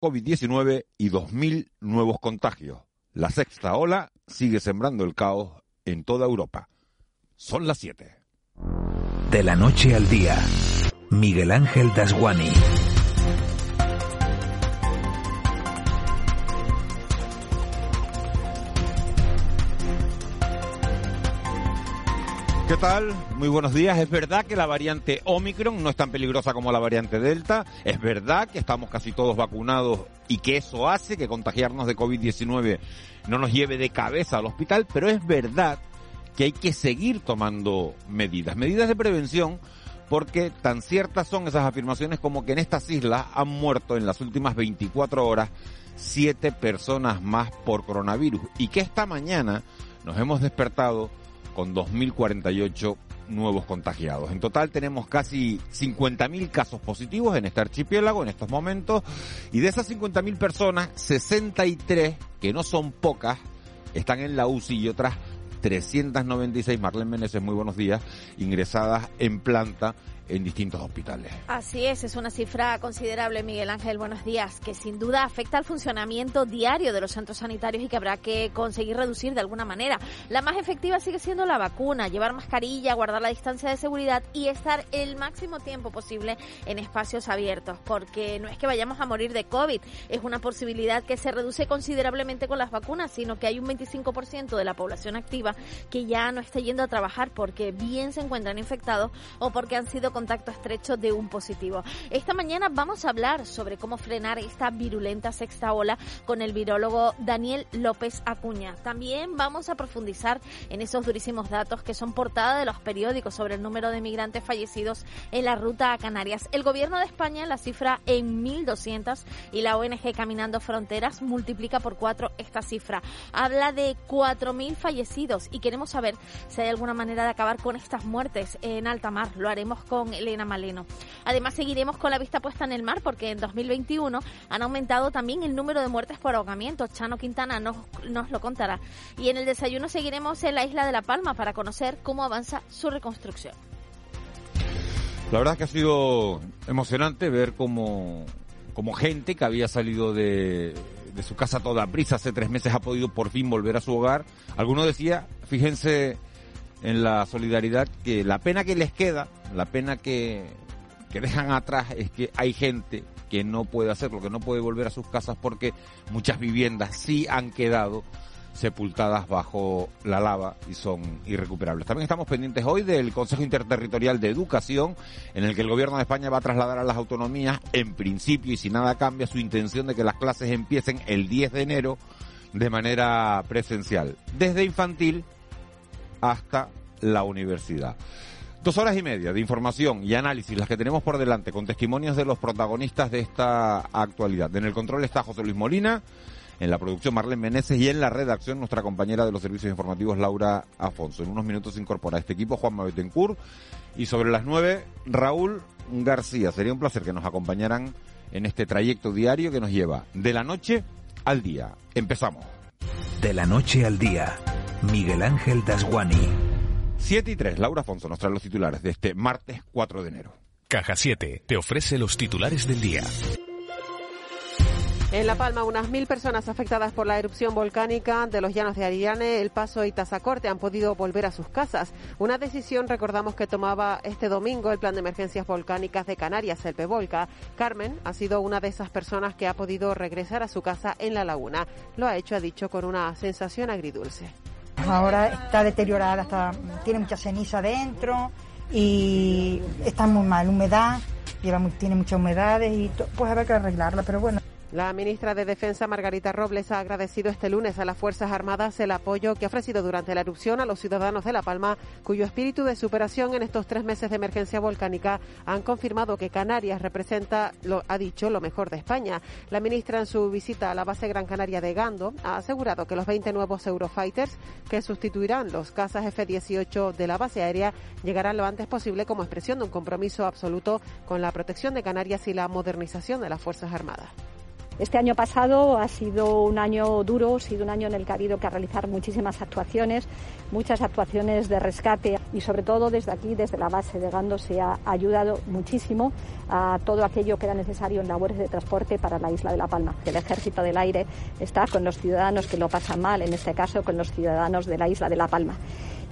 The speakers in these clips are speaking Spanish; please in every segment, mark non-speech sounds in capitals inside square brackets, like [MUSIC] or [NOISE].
COVID-19 y 2.000 nuevos contagios. La sexta ola sigue sembrando el caos en toda Europa. Son las 7. De la noche al día, Miguel Ángel Dasguani. ¿Qué tal? Muy buenos días. Es verdad que la variante Omicron no es tan peligrosa como la variante Delta. Es verdad que estamos casi todos vacunados y que eso hace que contagiarnos de COVID-19 no nos lleve de cabeza al hospital, pero es verdad que hay que seguir tomando medidas, medidas de prevención, porque tan ciertas son esas afirmaciones como que en estas islas han muerto en las últimas 24 horas siete personas más por coronavirus y que esta mañana nos hemos despertado con 2.048 nuevos contagiados. En total tenemos casi 50.000 casos positivos en este archipiélago en estos momentos y de esas 50.000 personas, 63, que no son pocas, están en la UCI y otras 396, Marlene Meneses, muy buenos días, ingresadas en planta en distintos hospitales. Así es, es una cifra considerable, Miguel Ángel. Buenos días, que sin duda afecta al funcionamiento diario de los centros sanitarios y que habrá que conseguir reducir de alguna manera. La más efectiva sigue siendo la vacuna, llevar mascarilla, guardar la distancia de seguridad y estar el máximo tiempo posible en espacios abiertos, porque no es que vayamos a morir de COVID, es una posibilidad que se reduce considerablemente con las vacunas, sino que hay un 25% de la población activa que ya no está yendo a trabajar porque bien se encuentran infectados o porque han sido contacto estrecho de un positivo. Esta mañana vamos a hablar sobre cómo frenar esta virulenta sexta ola con el virólogo Daniel López Acuña. También vamos a profundizar en esos durísimos datos que son portada de los periódicos sobre el número de migrantes fallecidos en la ruta a Canarias. El gobierno de España la cifra en 1.200 y la ONG Caminando Fronteras multiplica por cuatro esta cifra. Habla de 4.000 fallecidos y queremos saber si hay alguna manera de acabar con estas muertes en alta mar. Lo haremos con Elena Maleno. Además, seguiremos con la vista puesta en el mar porque en 2021 han aumentado también el número de muertes por ahogamiento. Chano Quintana nos, nos lo contará. Y en el desayuno seguiremos en la isla de La Palma para conocer cómo avanza su reconstrucción. La verdad es que ha sido emocionante ver cómo, como gente que había salido de, de su casa toda prisa hace tres meses ha podido por fin volver a su hogar. Alguno decía, fíjense en la solidaridad que la pena que les queda, la pena que, que dejan atrás es que hay gente que no puede hacerlo, que no puede volver a sus casas porque muchas viviendas sí han quedado sepultadas bajo la lava y son irrecuperables. También estamos pendientes hoy del Consejo Interterritorial de Educación, en el que el Gobierno de España va a trasladar a las autonomías, en principio y si nada cambia, su intención de que las clases empiecen el 10 de enero de manera presencial, desde infantil hasta la universidad. Dos horas y media de información y análisis, las que tenemos por delante, con testimonios de los protagonistas de esta actualidad. En el control está José Luis Molina, en la producción Marlene Meneses y en la redacción nuestra compañera de los servicios informativos Laura Afonso. En unos minutos se incorpora a este equipo Juan Betancourt y sobre las nueve Raúl García. Sería un placer que nos acompañaran en este trayecto diario que nos lleva de la noche al día. Empezamos. De la noche al día, Miguel Ángel Dasguani. 7 y 3, Laura Afonso nos trae los titulares de este martes 4 de enero. Caja 7 te ofrece los titulares del día. En La Palma, unas mil personas afectadas por la erupción volcánica de los llanos de Ariane, El Paso y Tazacorte han podido volver a sus casas. Una decisión, recordamos, que tomaba este domingo el Plan de Emergencias Volcánicas de Canarias, el PEVOLCA. Carmen ha sido una de esas personas que ha podido regresar a su casa en La Laguna. Lo ha hecho, ha dicho, con una sensación agridulce. Ahora está deteriorada, está, tiene mucha ceniza dentro y está muy mal, humedad, lleva, tiene muchas humedades y pues habrá que arreglarla, pero bueno. La ministra de Defensa, Margarita Robles, ha agradecido este lunes a las Fuerzas Armadas el apoyo que ha ofrecido durante la erupción a los ciudadanos de La Palma, cuyo espíritu de superación en estos tres meses de emergencia volcánica han confirmado que Canarias representa, lo ha dicho, lo mejor de España. La ministra, en su visita a la base Gran Canaria de Gando, ha asegurado que los 20 nuevos Eurofighters que sustituirán los cazas F-18 de la base aérea llegarán lo antes posible como expresión de un compromiso absoluto con la protección de Canarias y la modernización de las Fuerzas Armadas. Este año pasado ha sido un año duro, ha sido un año en el que ha habido que realizar muchísimas actuaciones, muchas actuaciones de rescate y sobre todo desde aquí, desde la base de Gando, se ha ayudado muchísimo a todo aquello que era necesario en labores de transporte para la isla de La Palma. El Ejército del Aire está con los ciudadanos que lo pasan mal, en este caso con los ciudadanos de la isla de La Palma.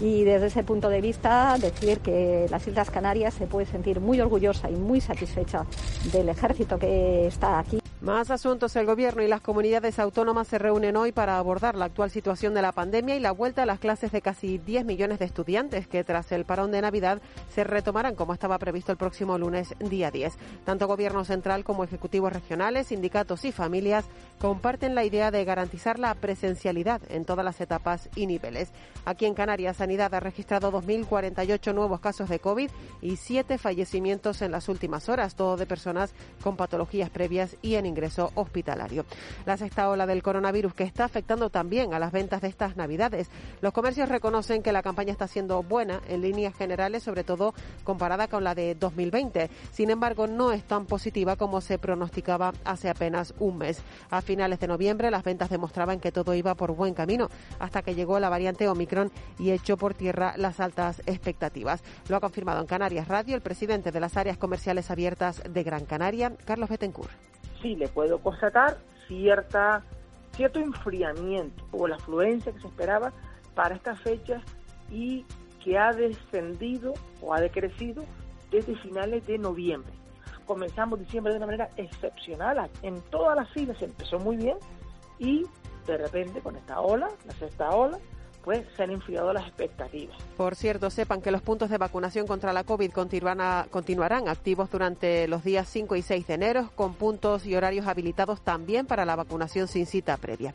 Y desde ese punto de vista, decir que las Islas Canarias se puede sentir muy orgullosa y muy satisfecha del ejército que está aquí. Más asuntos. El Gobierno y las comunidades autónomas se reúnen hoy para abordar la actual situación de la pandemia y la vuelta a las clases de casi 10 millones de estudiantes que tras el parón de Navidad se retomarán como estaba previsto el próximo lunes día 10. Tanto Gobierno central como ejecutivos regionales, sindicatos y familias comparten la idea de garantizar la presencialidad en todas las etapas y niveles. Aquí en Canarias, Sanidad ha registrado 2.048 nuevos casos de COVID y 7 fallecimientos en las últimas horas, todo de personas con patologías previas y en ingreso hospitalario. La sexta ola del coronavirus que está afectando también a las ventas de estas Navidades. Los comercios reconocen que la campaña está siendo buena en líneas generales, sobre todo comparada con la de 2020. Sin embargo, no es tan positiva como se pronosticaba hace apenas un mes. A finales de noviembre, las ventas demostraban que todo iba por buen camino, hasta que llegó la variante Omicron y echó por tierra las altas expectativas. Lo ha confirmado en Canarias Radio el presidente de las áreas comerciales abiertas de Gran Canaria, Carlos Betancourt sí le puedo constatar cierta, cierto enfriamiento o la afluencia que se esperaba para estas fechas y que ha descendido o ha decrecido desde finales de noviembre. Comenzamos diciembre de una manera excepcional, en todas las filas empezó muy bien y de repente con esta ola, la sexta ola, se han enfriado las expectativas. Por cierto, sepan que los puntos de vacunación contra la COVID continuarán, activos durante los días 5 y 6 de enero, con puntos y horarios habilitados también para la vacunación sin cita previa.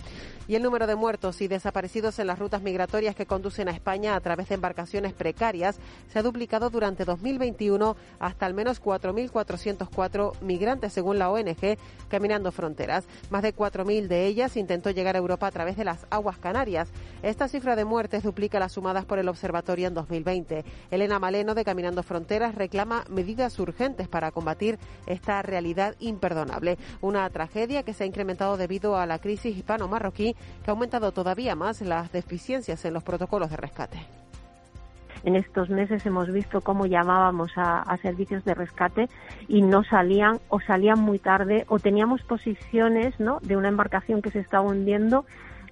Y el número de muertos y desaparecidos en las rutas migratorias que conducen a España a través de embarcaciones precarias se ha duplicado durante 2021 hasta al menos 4.404 migrantes, según la ONG Caminando Fronteras. Más de 4.000 de ellas intentó llegar a Europa a través de las aguas canarias. Esta cifra de muertes duplica las sumadas por el observatorio en 2020. Elena Maleno de Caminando Fronteras reclama medidas urgentes para combatir esta realidad imperdonable. Una tragedia que se ha incrementado debido a la crisis hispano-marroquí que ha aumentado todavía más las deficiencias en los protocolos de rescate en estos meses hemos visto cómo llamábamos a, servicios de rescate y no salían o salían muy tarde o teníamos posiciones ¿no? de una embarcación que se estaba hundiendo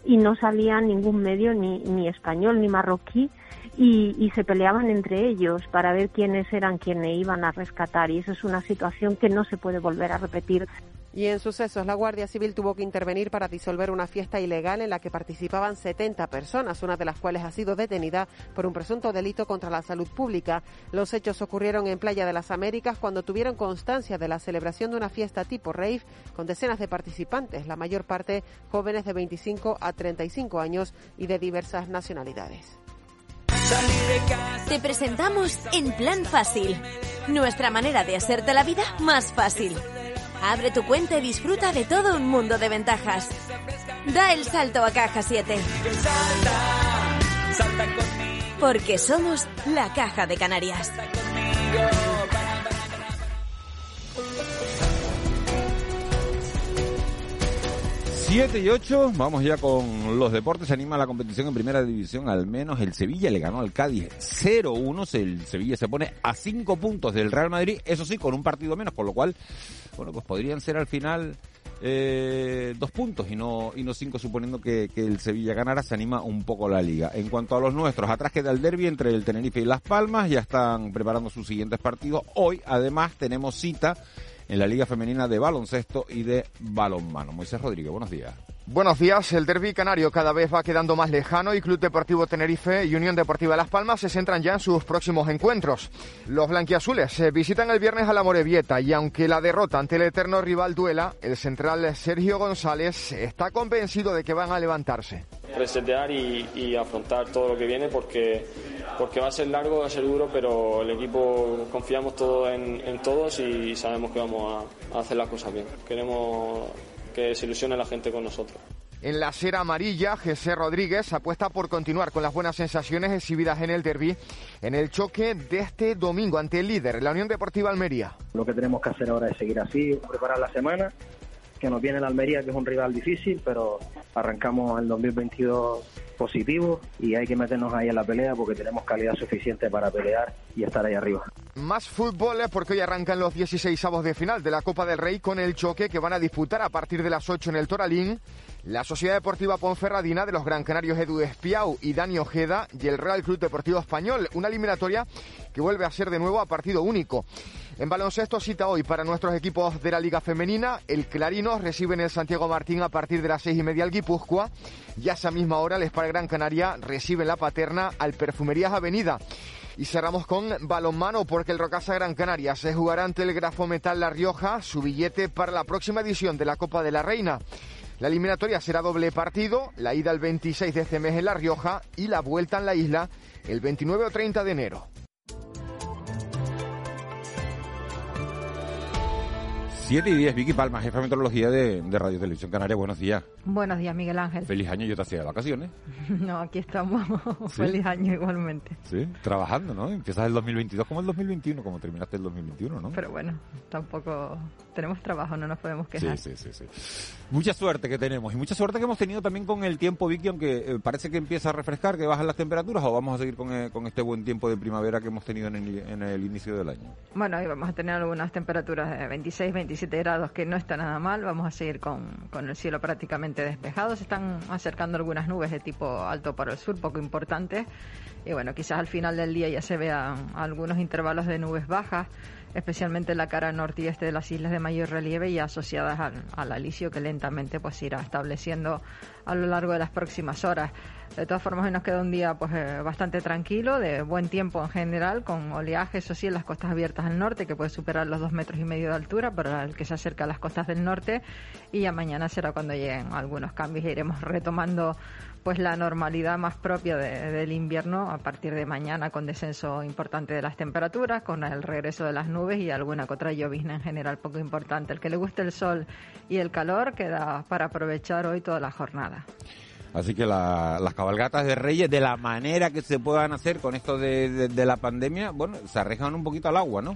y no salía ningún medio ni, ni español ni marroquí y, y, se peleaban entre ellos para ver quiénes eran quienes iban a rescatar y eso es una situación que no se puede volver a repetir. Y en sucesos, la Guardia Civil tuvo que intervenir para disolver una fiesta ilegal en la que participaban 70 personas, una de las cuales ha sido detenida por un presunto delito contra la salud pública. Los hechos ocurrieron en Playa de las Américas cuando tuvieron constancia de la celebración de una fiesta tipo rave con decenas de participantes, la mayor parte jóvenes de 25 a 35 años y de diversas nacionalidades. Te presentamos En Plan Fácil, nuestra manera de hacerte la vida más fácil. Abre tu cuenta y disfruta de todo un mundo de ventajas. Da el salto a Caja 7. Porque somos la Caja de Canarias. 7 y 8, vamos ya con los deportes. Se anima la competición en primera división, al menos el Sevilla le ganó al Cádiz 0-1. El Sevilla se pone a 5 puntos del Real Madrid, eso sí, con un partido menos, con lo cual, bueno, pues podrían ser al final eh, dos puntos y no y no cinco suponiendo que, que, el Sevilla ganara se anima un poco la liga en cuanto a los nuestros atrás queda el derby entre el Tenerife y Las Palmas ya están preparando sus siguientes partidos hoy además tenemos cita en la Liga Femenina de Baloncesto y de Balonmano. Moisés Rodríguez, buenos días. Buenos días. El derby canario cada vez va quedando más lejano y Club Deportivo Tenerife y Unión Deportiva Las Palmas se centran ya en sus próximos encuentros. Los blanquiazules se visitan el viernes a la Morevieta y aunque la derrota ante el eterno rival duela, el central Sergio González está convencido de que van a levantarse. Resetear y, afrontar todo lo que viene porque porque va a ser largo, va a ser duro, pero el equipo confiamos todo en, todos y sabemos que vamos a, hacer las cosas bien. Queremos que se ilusione la gente con nosotros. En la cera amarilla, José Rodríguez apuesta por continuar con las buenas sensaciones exhibidas en el derby en el choque de este domingo ante el líder, la Unión Deportiva Almería. Lo que tenemos que hacer ahora es seguir así, preparar la semana que nos viene la Almería, que es un rival difícil, pero arrancamos el 2022 positivo y hay que meternos ahí en la pelea porque tenemos calidad suficiente para pelear y estar ahí arriba. Más fútbol eh, porque hoy arrancan los 16 avos de final de la Copa del Rey con el choque que van a disputar a partir de las 8 en el Toralín. La Sociedad Deportiva Ponferradina de los Gran Canarios Edu Espiau y Dani Ojeda y el Real Club Deportivo Español. Una eliminatoria que vuelve a ser de nuevo a partido único. En baloncesto cita hoy para nuestros equipos de la Liga Femenina. El Clarinos recibe en el Santiago Martín a partir de las seis y media al Guipúzcoa. Y a esa misma hora el Spar Gran Canaria recibe en la Paterna al Perfumerías Avenida. Y cerramos con balonmano porque el Rocasa Gran Canaria se jugará ante el Grafo Metal La Rioja su billete para la próxima edición de la Copa de la Reina. La eliminatoria será doble partido, la ida el 26 de este mes en La Rioja y la vuelta en la isla el 29 o 30 de enero. 7 y 10, Vicky Palma, jefa de meteorología de, de Radio Televisión Canaria. Buenos días. Buenos días, Miguel Ángel. Feliz año, yo te hacía de vacaciones. [LAUGHS] No, aquí estamos. [LAUGHS] ¿Sí? Feliz año igualmente. Sí, trabajando, ¿no? Empiezas el 2022 como el 2021, como terminaste el 2021, ¿no? Pero bueno, tampoco tenemos trabajo, no nos podemos quejar. Sí, sí, sí, sí. Mucha suerte que tenemos y mucha suerte que hemos tenido también con el tiempo, Vicky, aunque eh, parece que empieza a refrescar, que bajan las temperaturas, o vamos a seguir con, eh, con este buen tiempo de primavera que hemos tenido en el, en el inicio del año. Bueno, ahí vamos a tener algunas temperaturas de 26, 27 grados, que no está nada mal. Vamos a seguir con, con el cielo prácticamente despejado. Se están acercando algunas nubes de tipo alto para el sur, poco importantes. Y bueno, quizás al final del día ya se vean algunos intervalos de nubes bajas, especialmente en la cara norte y este de las islas de mayor relieve y asociadas al, al alisio que lentamente pues irá estableciendo a lo largo de las próximas horas. De todas formas, hoy nos queda un día pues eh, bastante tranquilo, de buen tiempo en general, con oleaje, eso sí, en las costas abiertas al norte, que puede superar los dos metros y medio de altura para el que se acerca a las costas del norte. Y ya mañana será cuando lleguen algunos cambios e iremos retomando pues la normalidad más propia de- del invierno a partir de mañana con descenso importante de las temperaturas, con el regreso de las nubes y alguna que otra llovizna en general poco importante. El que le guste el sol y el calor queda para aprovechar hoy toda la jornada. Así que la- las cabalgatas de Reyes, de la manera que se puedan hacer con esto de, de- de la pandemia, bueno, se arriesgan un poquito al agua, ¿no?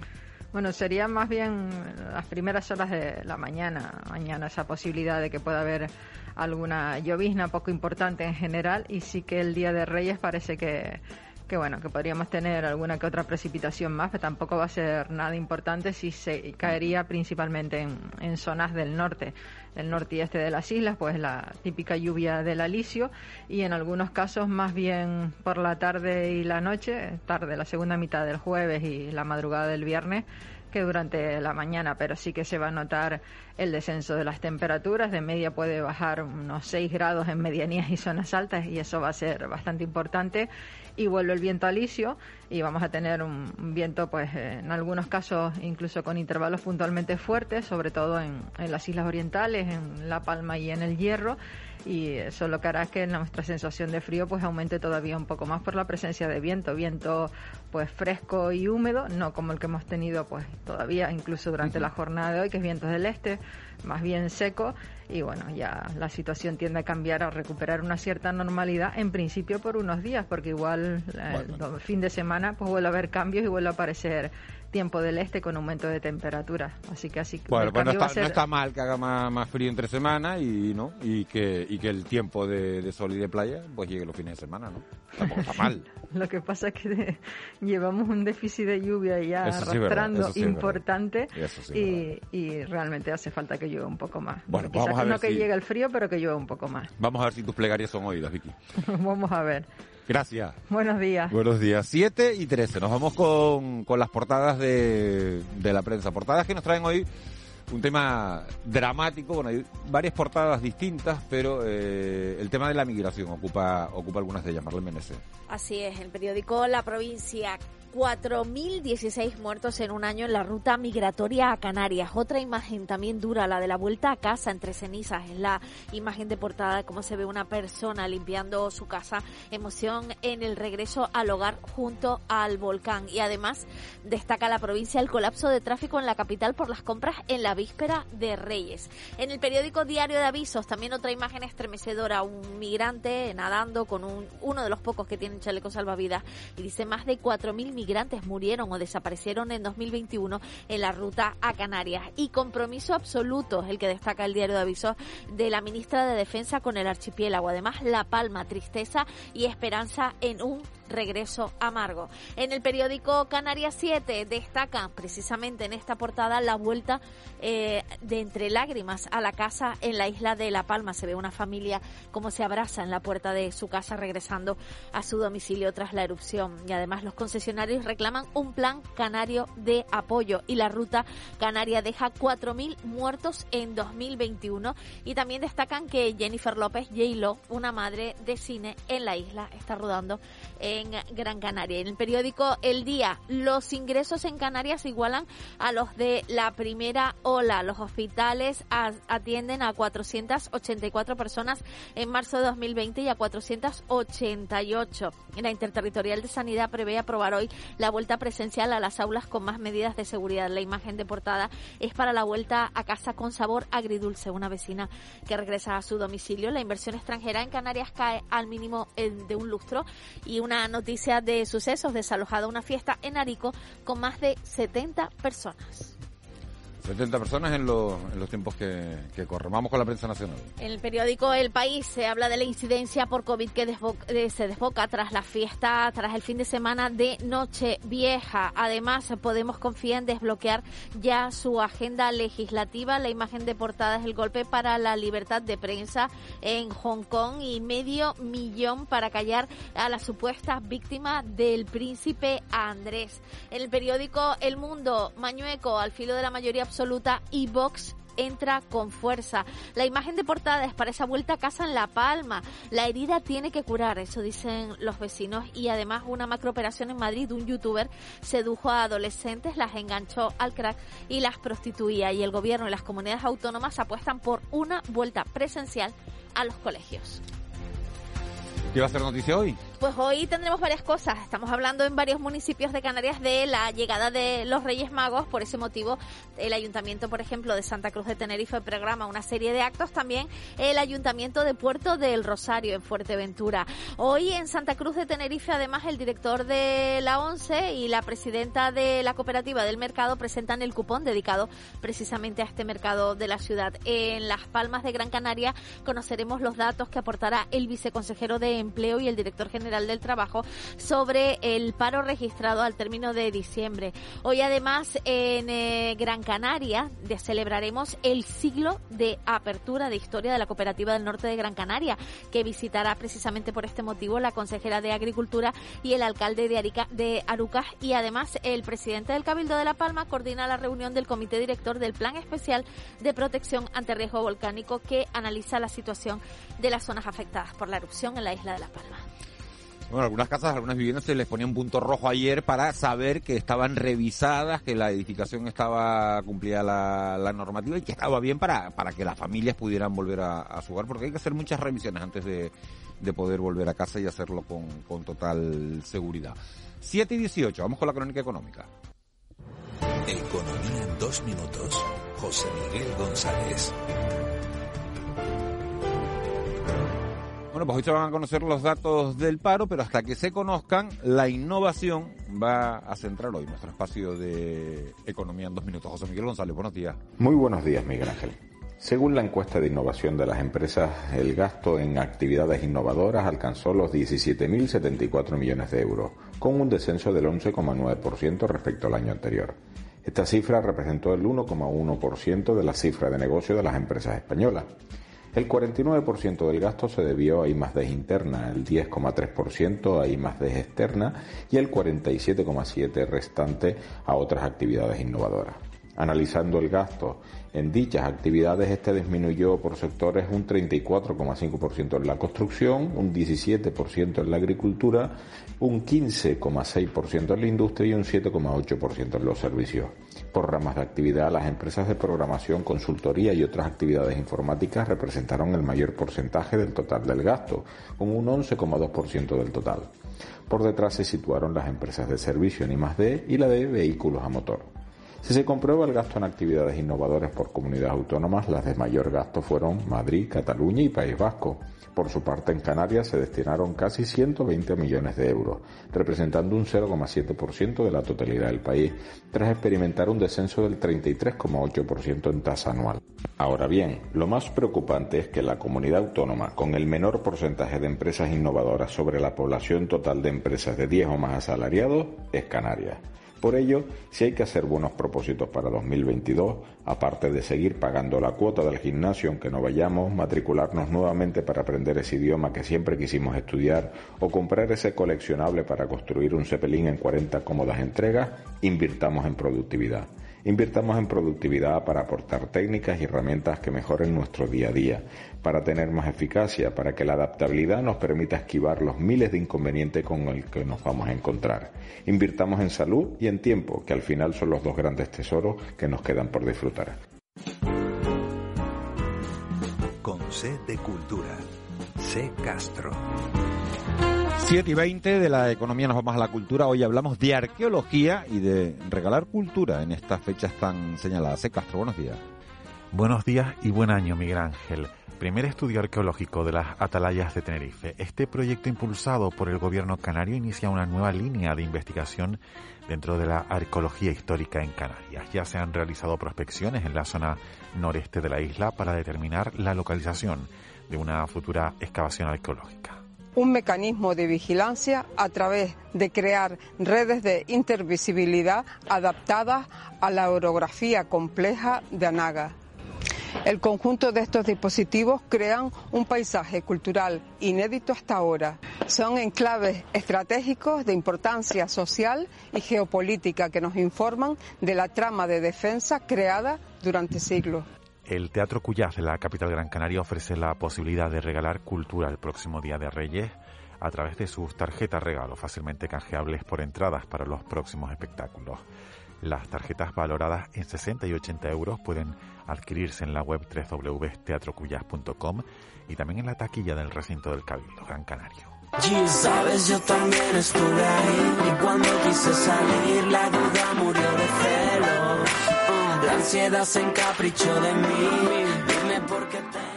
Bueno, serían más bien las primeras horas de la mañana, mañana esa posibilidad de que pueda haber alguna llovizna poco importante en general y sí que el Día de Reyes parece que, que bueno, que podríamos tener alguna que otra precipitación más, pero tampoco va a ser nada importante si se caería principalmente en, en zonas del norte, el norte y este de las islas, pues la típica lluvia del alisio y en algunos casos más bien por la tarde y la noche, tarde, la segunda mitad del jueves y la madrugada del viernes, que durante la mañana, pero sí que se va a notar el descenso de las temperaturas. De media puede bajar unos 6 grados en medianías y zonas altas y eso va a ser bastante importante. Y vuelve el viento alisio y vamos a tener un viento, pues en algunos casos incluso con intervalos puntualmente fuertes, sobre todo en, en las islas orientales, en La Palma y en el Hierro y eso lo que hará es que nuestra sensación de frío pues aumente todavía un poco más por la presencia de viento, viento pues fresco y húmedo, no como el que hemos tenido pues todavía incluso durante la jornada de hoy, que es viento del este, más bien seco. Y bueno, ya la situación tiende a cambiar, a recuperar una cierta normalidad en principio por unos días, porque igual eh, el do- fin de semana pues vuelve a haber cambios y vuelve a aparecer tiempo del este con aumento de temperatura, así que así Bueno, pues no está, no mal que haga más, más frío entre semana y no y que, y que el tiempo de, de sol y de playa pues llegue los fines de semana, ¿no? Tampoco está mal. [LAUGHS] Lo que pasa es que de- llevamos un déficit de lluvia ya Eso sí es verdad, arrastrando sí verdad. importante Eso sí es y, y realmente hace falta que llueva un poco más. Bueno, pues vamos a no ver que si- llegue el frío, pero que llueva un poco más. Vamos a ver si tus plegarias son oídas, [LAUGHS] Vicky. Vamos a ver. Gracias. Buenos días. Buenos días. 7 y 13. Nos vamos con, con las portadas de, de la prensa. Portadas que nos traen hoy un tema dramático. Bueno, hay varias portadas distintas, pero eh, el tema de la migración ocupa, ocupa algunas de ellas. Marlene Menezes. Así es, el periódico La Provincia. 4.016 muertos en un año en la ruta migratoria a Canarias. Otra imagen también dura, la de la vuelta a casa entre cenizas. Es la imagen de portada de cómo se ve una persona limpiando su casa. Emoción en el regreso al hogar junto al volcán. Y además destaca la provincia el colapso de tráfico en la capital por las compras en la víspera de Reyes. En el periódico Diario de Avisos también otra imagen estremecedora, un migrante nadando con un, uno de los pocos que tienen chaleco salvavidas y dice más de 4.000 migrantes murieron o desaparecieron en 2021 en la ruta a Canarias. Y compromiso absoluto es el que destaca el Diario de Avisos de la ministra de Defensa con el archipiélago. Además, La Palma, tristeza y esperanza en un regreso amargo. En el periódico Canarias 7 destaca precisamente en esta portada la vuelta eh, de entre lágrimas a la casa en la isla de La Palma. Se ve una familia como se abraza en la puerta de su casa regresando a su domicilio tras la erupción. Y además los concesionarios reclaman un plan canario de apoyo y la ruta canaria deja 4.000 muertos en 2021 y también destacan que Jennifer López, J-Lo, una madre de cine en la isla, está rodando en Gran Canaria. En el periódico El Día, los ingresos en Canarias igualan a los de la primera ola. Los hospitales atienden a 484 personas en marzo de 2020 y a 488. La Interterritorial de Sanidad prevé aprobar hoy la vuelta presencial a las aulas con más medidas de seguridad. La imagen de portada es para la vuelta a casa con sabor agridulce. Una vecina que regresa a su domicilio. La inversión extranjera en Canarias cae al mínimo de un lustro y una noticia de sucesos desalojada una fiesta en Arico con más de 70 personas. 70 personas en, los tiempos que, que. Vamos con la prensa nacional. En el periódico El País se habla de la incidencia por COVID que eh, se desboca tras la fiesta, tras el fin de semana de Noche Vieja. Además, Podemos confiar en desbloquear ya su agenda legislativa. La imagen de portada es el golpe para la libertad de prensa en Hong Kong y medio millón para callar a las supuestas víctimas del príncipe Andrés. En el periódico El Mundo, Mañueco, al filo de la mayoría absoluta absoluta y Vox entra con fuerza. La imagen de portada es para esa vuelta a casa en La Palma. La herida tiene que curar, eso dicen los vecinos. Y además una macrooperación en Madrid. Un youtuber sedujo a adolescentes, las enganchó al crack y las prostituía. Y el gobierno y las comunidades autónomas apuestan por una vuelta presencial a los colegios. ¿Qué va a ser noticia hoy? Pues hoy tendremos varias cosas. Estamos hablando en varios municipios de Canarias de la llegada de los Reyes Magos. Por ese motivo, el Ayuntamiento, por ejemplo, de Santa Cruz de Tenerife programa una serie de actos. También el Ayuntamiento de Puerto del Rosario en Fuerteventura. Hoy en Santa Cruz de Tenerife, además, el director de la ONCE y la presidenta de la cooperativa del mercado presentan el cupón dedicado precisamente a este mercado de la ciudad. En Las Palmas de Gran Canaria conoceremos los datos que aportará el viceconsejero de Empleo y el director general del Trabajo sobre el paro registrado al término de diciembre. Hoy además en eh, Gran Canaria celebraremos el siglo de apertura de historia de la Cooperativa del Norte de Gran Canaria, que visitará precisamente por este motivo la consejera de Agricultura y el alcalde de, Arica, de Arucas y además el presidente del Cabildo de La Palma coordina la reunión del comité director del Plan Especial de Protección ante Riesgo Volcánico que analiza la situación de las zonas afectadas por la erupción en la isla de La Palma. Bueno, algunas casas, algunas viviendas se les ponía un punto rojo ayer para saber que estaban revisadas, que la edificación estaba cumplida la, normativa y que estaba bien para, para que las familias pudieran volver a, su hogar, porque hay que hacer muchas revisiones antes de, poder volver a casa y hacerlo con, con total seguridad. 7 y 18, vamos con la crónica económica. Economía en dos minutos. José Miguel González. Bueno, pues hoy se van a conocer los datos del paro, pero hasta que se conozcan, la innovación va a centrar hoy nuestro espacio de economía en dos minutos. José Miguel González, buenos días. Muy buenos días, Miguel Ángel. Según la encuesta de innovación de las empresas, el gasto en actividades innovadoras alcanzó los 17.074 millones de euros, con un descenso del 11,9% respecto al año anterior. Esta cifra representó el 1,1% de la cifra de negocio de las empresas españolas. El 49% del gasto se debió a I+D interna, el 10,3% a I+D externa y el 47,7% restante a otras actividades innovadoras. Analizando el gasto en dichas actividades, este disminuyó por sectores un 34,5% en la construcción, un 17% en la agricultura, un 15,6% en la industria y un 7,8% en los servicios. Por ramas de actividad, las empresas de programación, consultoría y otras actividades informáticas representaron el mayor porcentaje del total del gasto, con un 11,2% del total. Por detrás se situaron las empresas de servicio en I+D y la de vehículos a motor. Si se comprueba el gasto en actividades innovadoras por comunidades autónomas, las de mayor gasto fueron Madrid, Cataluña y País Vasco. Por su parte, en Canarias se destinaron casi 120 millones de euros, representando un 0,7% de la totalidad del país, tras experimentar un descenso del 33,8% en tasa anual. Ahora bien, lo más preocupante es que la comunidad autónoma, con el menor porcentaje de empresas innovadoras sobre la población total de empresas de 10 o más asalariados, es Canarias. Por ello, si hay que hacer buenos propósitos para 2022, aparte de seguir pagando la cuota del gimnasio aunque no vayamos, matricularnos nuevamente para aprender ese idioma que siempre quisimos estudiar o comprar ese coleccionable para construir un cepelín en 40 cómodas entregas, invirtamos en productividad. Invirtamos en productividad para aportar técnicas y herramientas que mejoren nuestro día a día, para tener más eficacia, para que la adaptabilidad nos permita esquivar los miles de inconvenientes con los que nos vamos a encontrar. Invirtamos en salud y en tiempo, que al final son los dos grandes tesoros que nos quedan por disfrutar. Con C de Cultura. C Castro. 7 y 20 de la economía nos vamos a la cultura. Hoy hablamos de arqueología y de regalar cultura en estas fechas tan señaladas. C. Castro, buenos días. Buenos días y buen año, Miguel Ángel. Primer estudio arqueológico de las atalayas de Tenerife. Este proyecto impulsado por el gobierno canario inicia una nueva línea de investigación dentro de la arqueología histórica en Canarias. Ya se han realizado prospecciones en la zona noreste de la isla para determinar la localización de una futura excavación arqueológica un mecanismo de vigilancia a través de crear redes de intervisibilidad adaptadas a la orografía compleja de Anaga. El conjunto de estos dispositivos crean un paisaje cultural inédito hasta ahora. Son enclaves estratégicos de importancia social y geopolítica que nos informan de la trama de defensa creada durante siglos. El Teatro Cuyaz de la capital Gran Canaria ofrece la posibilidad de regalar cultura el próximo Día de Reyes a través de sus tarjetas regalo fácilmente canjeables por entradas para los próximos espectáculos. Las tarjetas valoradas en 60 y 80 euros pueden adquirirse en la web www.teatrocuyas.com y también en la taquilla del recinto del Cabildo Gran Canario. La ansiedad se encaprichó de mí. Dime por qué tengo.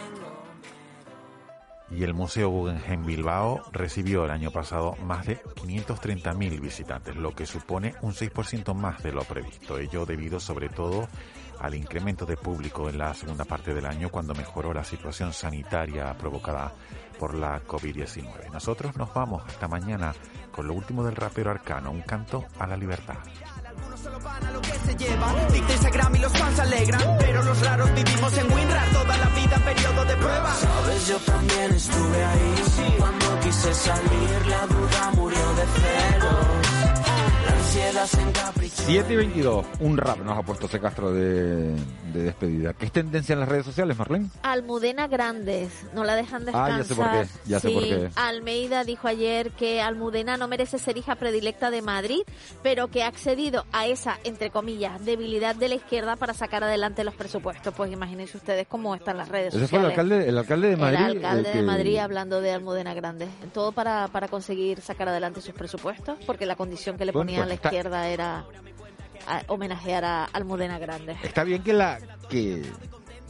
Y el Museo Guggenheim Bilbao recibió el año pasado más de 530.000 visitantes, lo que supone un 6% más de lo previsto. Ello debido sobre todo al incremento de público en la segunda parte del año cuando mejoró la situación sanitaria provocada por la COVID-19. Nosotros nos vamos hasta mañana con lo último del rapero arcano, un canto a la libertad. Solo van a lo que se lleva. Dicta Instagram y los fans alegran. Pero los raros vivimos en WinRAR toda la vida periodo de prueba. Sabes, yo también estuve ahí. Cuando quise salir, la 7 y 22, un rap nos ha puesto ese Castro de, despedida. ¿Qué es tendencia en las redes sociales, Marlene? Almudena Grandes, no la dejan descansar. Ah, ya sé por qué, ya sé por qué. Almeida dijo ayer que Almudena no merece ser hija predilecta de Madrid, pero que ha accedido a esa, entre comillas, debilidad de la izquierda para sacar adelante los presupuestos. Pues imagínense ustedes cómo están las redes sociales. Ese fue el alcalde, el alcalde de Madrid. El alcalde de Madrid hablando de Almudena Grandes. Todo para, para conseguir sacar adelante sus presupuestos, porque la condición que le ponía pues la izquierda era homenajear a Almudena Grande. Está bien que la que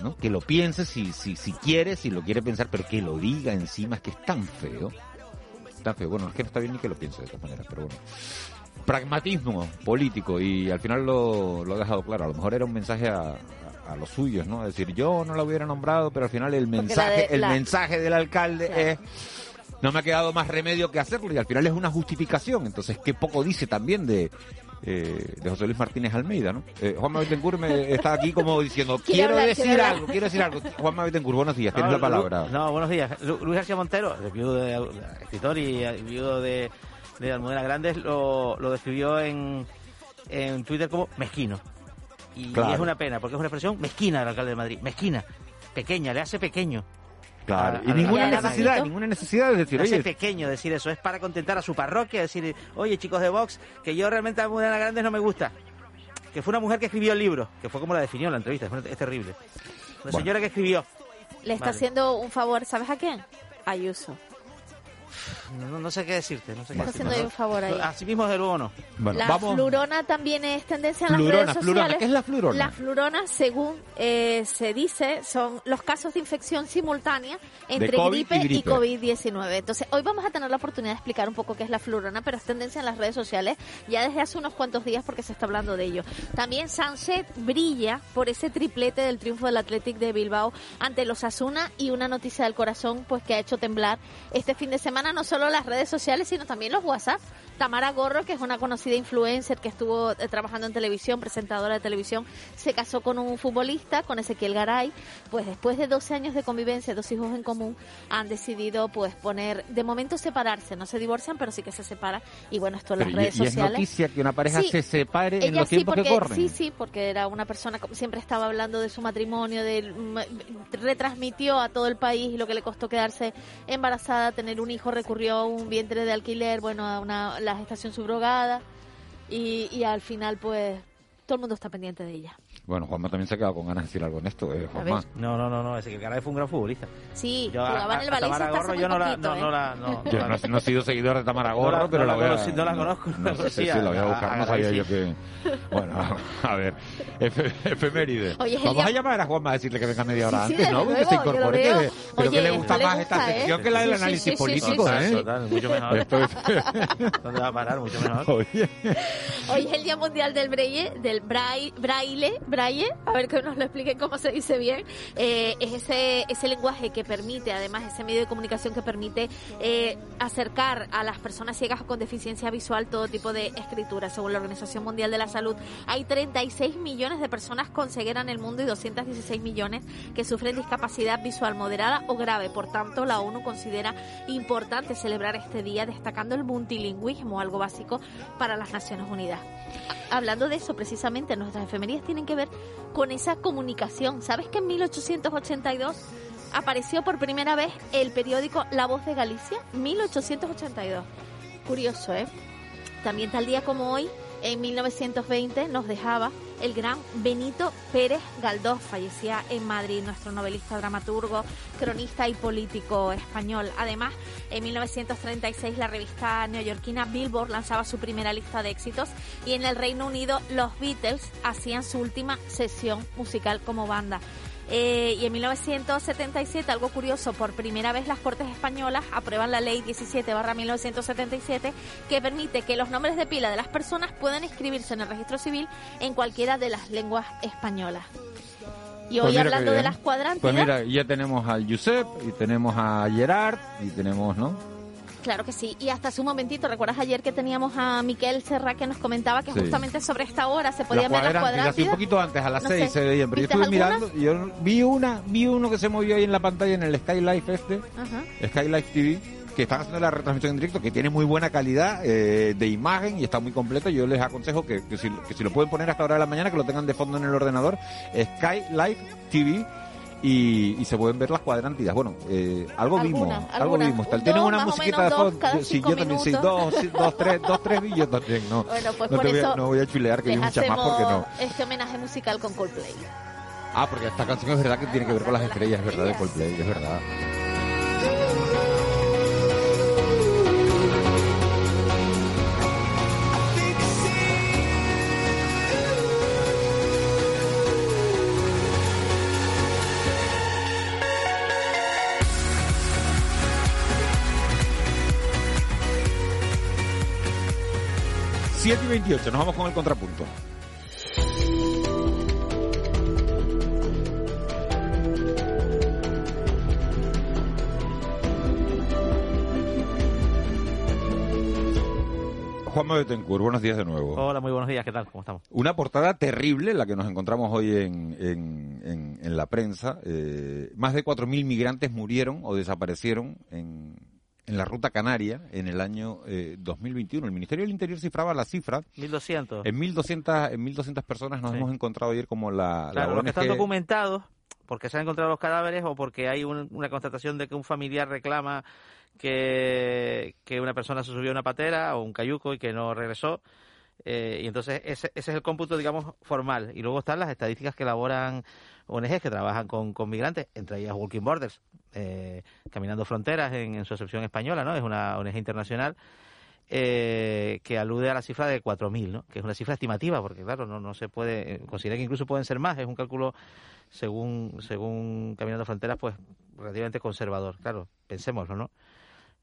¿no? que lo piense si, si, si quiere, si lo quiere pensar, pero que lo diga encima, es que es tan feo. Tan feo. Bueno, es que no está bien ni que lo piense de esta manera, pero bueno. Pragmatismo político y al final lo, lo ha dejado claro. A lo mejor era un mensaje a, a, los suyos, ¿no? Es decir, yo no la hubiera nombrado, pero al final el mensaje, el mensaje del alcalde es no me ha quedado más remedio que hacerlo y al final es una justificación. Entonces, qué poco dice también de, eh, de José Luis Martínez Almeida, ¿no? Eh, Juan Betancourt me está aquí como diciendo, [LAUGHS] quiero decir algo, quiero decir algo. Juan Betancourt, buenos días, tienes la palabra. No, buenos días. Luis García Montero, viudo de, escritor y viudo de, de Almudena Grandes, lo, lo describió en, en Twitter como mezquino. Y, y, es una pena, porque es una expresión mezquina del alcalde de Madrid, mezquina, pequeña, le hace pequeño. Claro, y ninguna necesidad, ninguna necesidad de decir, oye... Es pequeño decir eso, es para contentar a su parroquia, decir, oye, chicos de Vox, que yo realmente a Mudena Grandes no me gusta. Que fue una mujer que escribió el libro, que fue como la definió en la entrevista, es, terrible. Una señora que escribió. Le está haciendo un favor, ¿sabes a quién? Ayuso. No, no sé qué decirte. No sé qué haciendo un favor ahí. Así mismo, desde luego, no. Bueno, la vamos. flurona también es tendencia en las Flurona, redes flurona. sociales. ¿Qué es la flurona? La flurona, según eh, se dice, son los casos de infección simultánea entre COVID gripe y, gripe. COVID-19. Entonces, hoy vamos a tener la oportunidad de explicar un poco qué es la flurona, pero es tendencia en las redes sociales ya desde hace unos cuantos días porque se está hablando de ello. También Sunset brilla por ese triplete del triunfo del Athletic de Bilbao ante los Asuna y una noticia del corazón pues que ha hecho temblar este fin de semana no solo las redes sociales, sino también los WhatsApp. Tamara Gorro, que es una conocida influencer que estuvo eh, trabajando en televisión, presentadora de televisión, se casó con un futbolista, con Ezequiel Garay. Pues después de 12 años de convivencia, dos hijos en común, han decidido pues poner, de momento separarse, no se divorcian, pero sí que se separan. Y bueno, esto en las y- redes y, es sociales. noticia que una pareja Sí. se separe en los sí, tiempos porque, que corren. Sí, sí, porque era una persona, siempre estaba hablando de su matrimonio, de, mm, retransmitió a todo el país lo que le costó quedarse embarazada, tener un hijo, recurrió a un vientre de alquiler, bueno, a una, la gestación subrogada y, y al final pues todo el mundo está pendiente de ella. Bueno, Juanma también se ha quedado con ganas de decir algo en esto. Eh. Juanma. No, no, no, no. Ese que el Garay fue un gran futbolista. Sí, Yo a- jugaba en el Valencia Gorro yo no la- poquito, no- ¿eh? no la- no- Yo no, no he sido seguidor de Tamara Gorro, No la- pero no la la voy a... no la conozco, No, pero sí, sí, sí, la voy a buscar. a No sabía Garay yo sí. que... Bueno, a ver. Efe- efeméride. Oye, Vamos a llamar a Juanma a decirle que venga media hora Sí, sí, antes, ¿no? Que luego, se yo lo incorpore. Que, creo Oye, que le gusta le más esta ¿eh? sección que la del Sí, sí, análisis sí, sí, político, sí, sí, ¿eh? sí. Total, mucho mejor. [LAUGHS] ¿Dónde va a parar? Mucho mejor. Hoy es el Día Mundial del Braille, del braille, braille, a ver que nos lo expliquen cómo se dice bien. Eh, es ese, ese lenguaje que permite, además, ese medio de comunicación que permite eh, acercar a las personas ciegas o con deficiencia visual todo tipo de escritura. Según la Organización Mundial de la Salud, hay 36 millones de personas con ceguera en el mundo y 216 millones que sufren discapacidad visual moderada o grave. Por tanto, la ONU considera importante celebrar este día destacando el multilingüismo, algo básico para las Naciones Unidas. Hablando de eso, precisamente, nuestras efemerías tienen que ver con esa comunicación. ¿Sabes que en 1882 apareció por primera vez el periódico La Voz de Galicia? 1882. Curioso, ¿eh? También tal día como hoy, en 1920, nos dejaba el gran Benito Pérez Galdós. Fallecía en Madrid, nuestro novelista, dramaturgo, cronista y político español. Además, en 1936, la revista neoyorquina Billboard lanzaba su primera lista de éxitos y en el Reino Unido, los Beatles hacían su última sesión musical como banda. Eh, y en 1977, algo curioso, por primera vez las Cortes Españolas aprueban la ley 17 1977 que permite que los nombres de pila de las personas puedan inscribirse en el registro civil en cualquiera de las lenguas españolas. Y hoy Pues qué hablando de las cuadrántidas, Pues mira, ya tenemos al Josep y tenemos a Gerard y tenemos, ¿no? Claro que sí. Y hasta hace un momentito, ¿recuerdas ayer que teníamos a Miquel Serra que nos comentaba que Sí. justamente sobre esta hora se podían Las ver las cuadrántidas, así un poquito antes, a las No 6 sé. se veían, pero yo ¿Viste estuve mirando yo vi una, vi uno que se movió ahí en la pantalla en el Sky Life este, Ajá. Sky Life TV, que están haciendo la retransmisión en directo, que tiene muy buena calidad eh, de imagen y está muy completo. Yo les aconsejo que, que si, que si lo pueden poner hasta hora de la mañana, que lo tengan de fondo en el ordenador, Sky Life TV. Y, y se pueden ver las cuadrántidas. Bueno, eh, algo vimos, algo vimos. Tal, Tienen una musiquita de fondo. sí, yo también, sí, dos, sí, dos, tres, dos, tres, y yo también, no. Bueno, pues no, por te voy a, eso no voy a chulear, que hay muchas más porque no. este homenaje musical con Coldplay. Ah, porque esta canción es verdad que tiene que ver con las estrellas, es verdad, de Coldplay, es verdad. Siete y 28, nos vamos con el contrapunto. Juanma Betancourt, buenos días de nuevo. Hola, muy buenos días, ¿qué tal? ¿Cómo estamos? Una portada terrible, la que nos encontramos hoy en, en- en- en la prensa. Eh, más de 4.000 migrantes murieron o desaparecieron en, en la ruta canaria en el año eh, 2021. El Ministerio del Interior cifraba la cifra. 1200. En 1.200, en 1.200 personas nos Sí. hemos encontrado ayer como la, la Claro, los que están documentados porque se han encontrado los cadáveres o porque hay un- una constatación de que un familiar reclama que, que una persona se subió a una patera o un cayuco y que no regresó. Eh, y entonces ese, ese es el cómputo, digamos, formal. Y luego están las estadísticas que elaboran ONGs que trabajan con, con migrantes, entre ellas Walking Borders, eh, Caminando Fronteras en, su excepción española, ¿no? Es una ONG internacional. Eh, que alude a la cifra de 4.000, ¿no? que es una cifra estimativa, porque claro, no, no se puede, eh, considera que incluso pueden ser más, es un cálculo según, según Caminando Fronteras, pues relativamente conservador. Claro, pensémoslo, ¿no?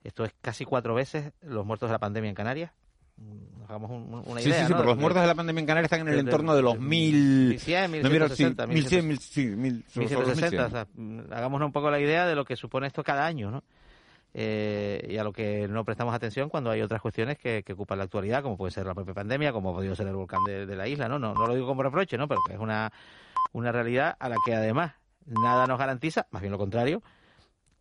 Esto es casi cuatro veces los muertos de la pandemia en Canarias, hagamos una idea. Sí, sí, sí, pero los muertos de la pandemia en Canarias están en el entorno de los mil... 1100, 1160. 1100, 1160. O sea, hagámonos un poco la idea de lo que supone esto cada año, ¿no? Eh, y a lo que no prestamos atención cuando hay otras cuestiones que, que, ocupan la actualidad, como puede ser la propia pandemia, como ha podido ser el volcán de, de la isla, ¿no? ¿no? No lo digo como reproche, ¿no? Pero que es una, una realidad a la que además nada nos garantiza, más bien lo contrario,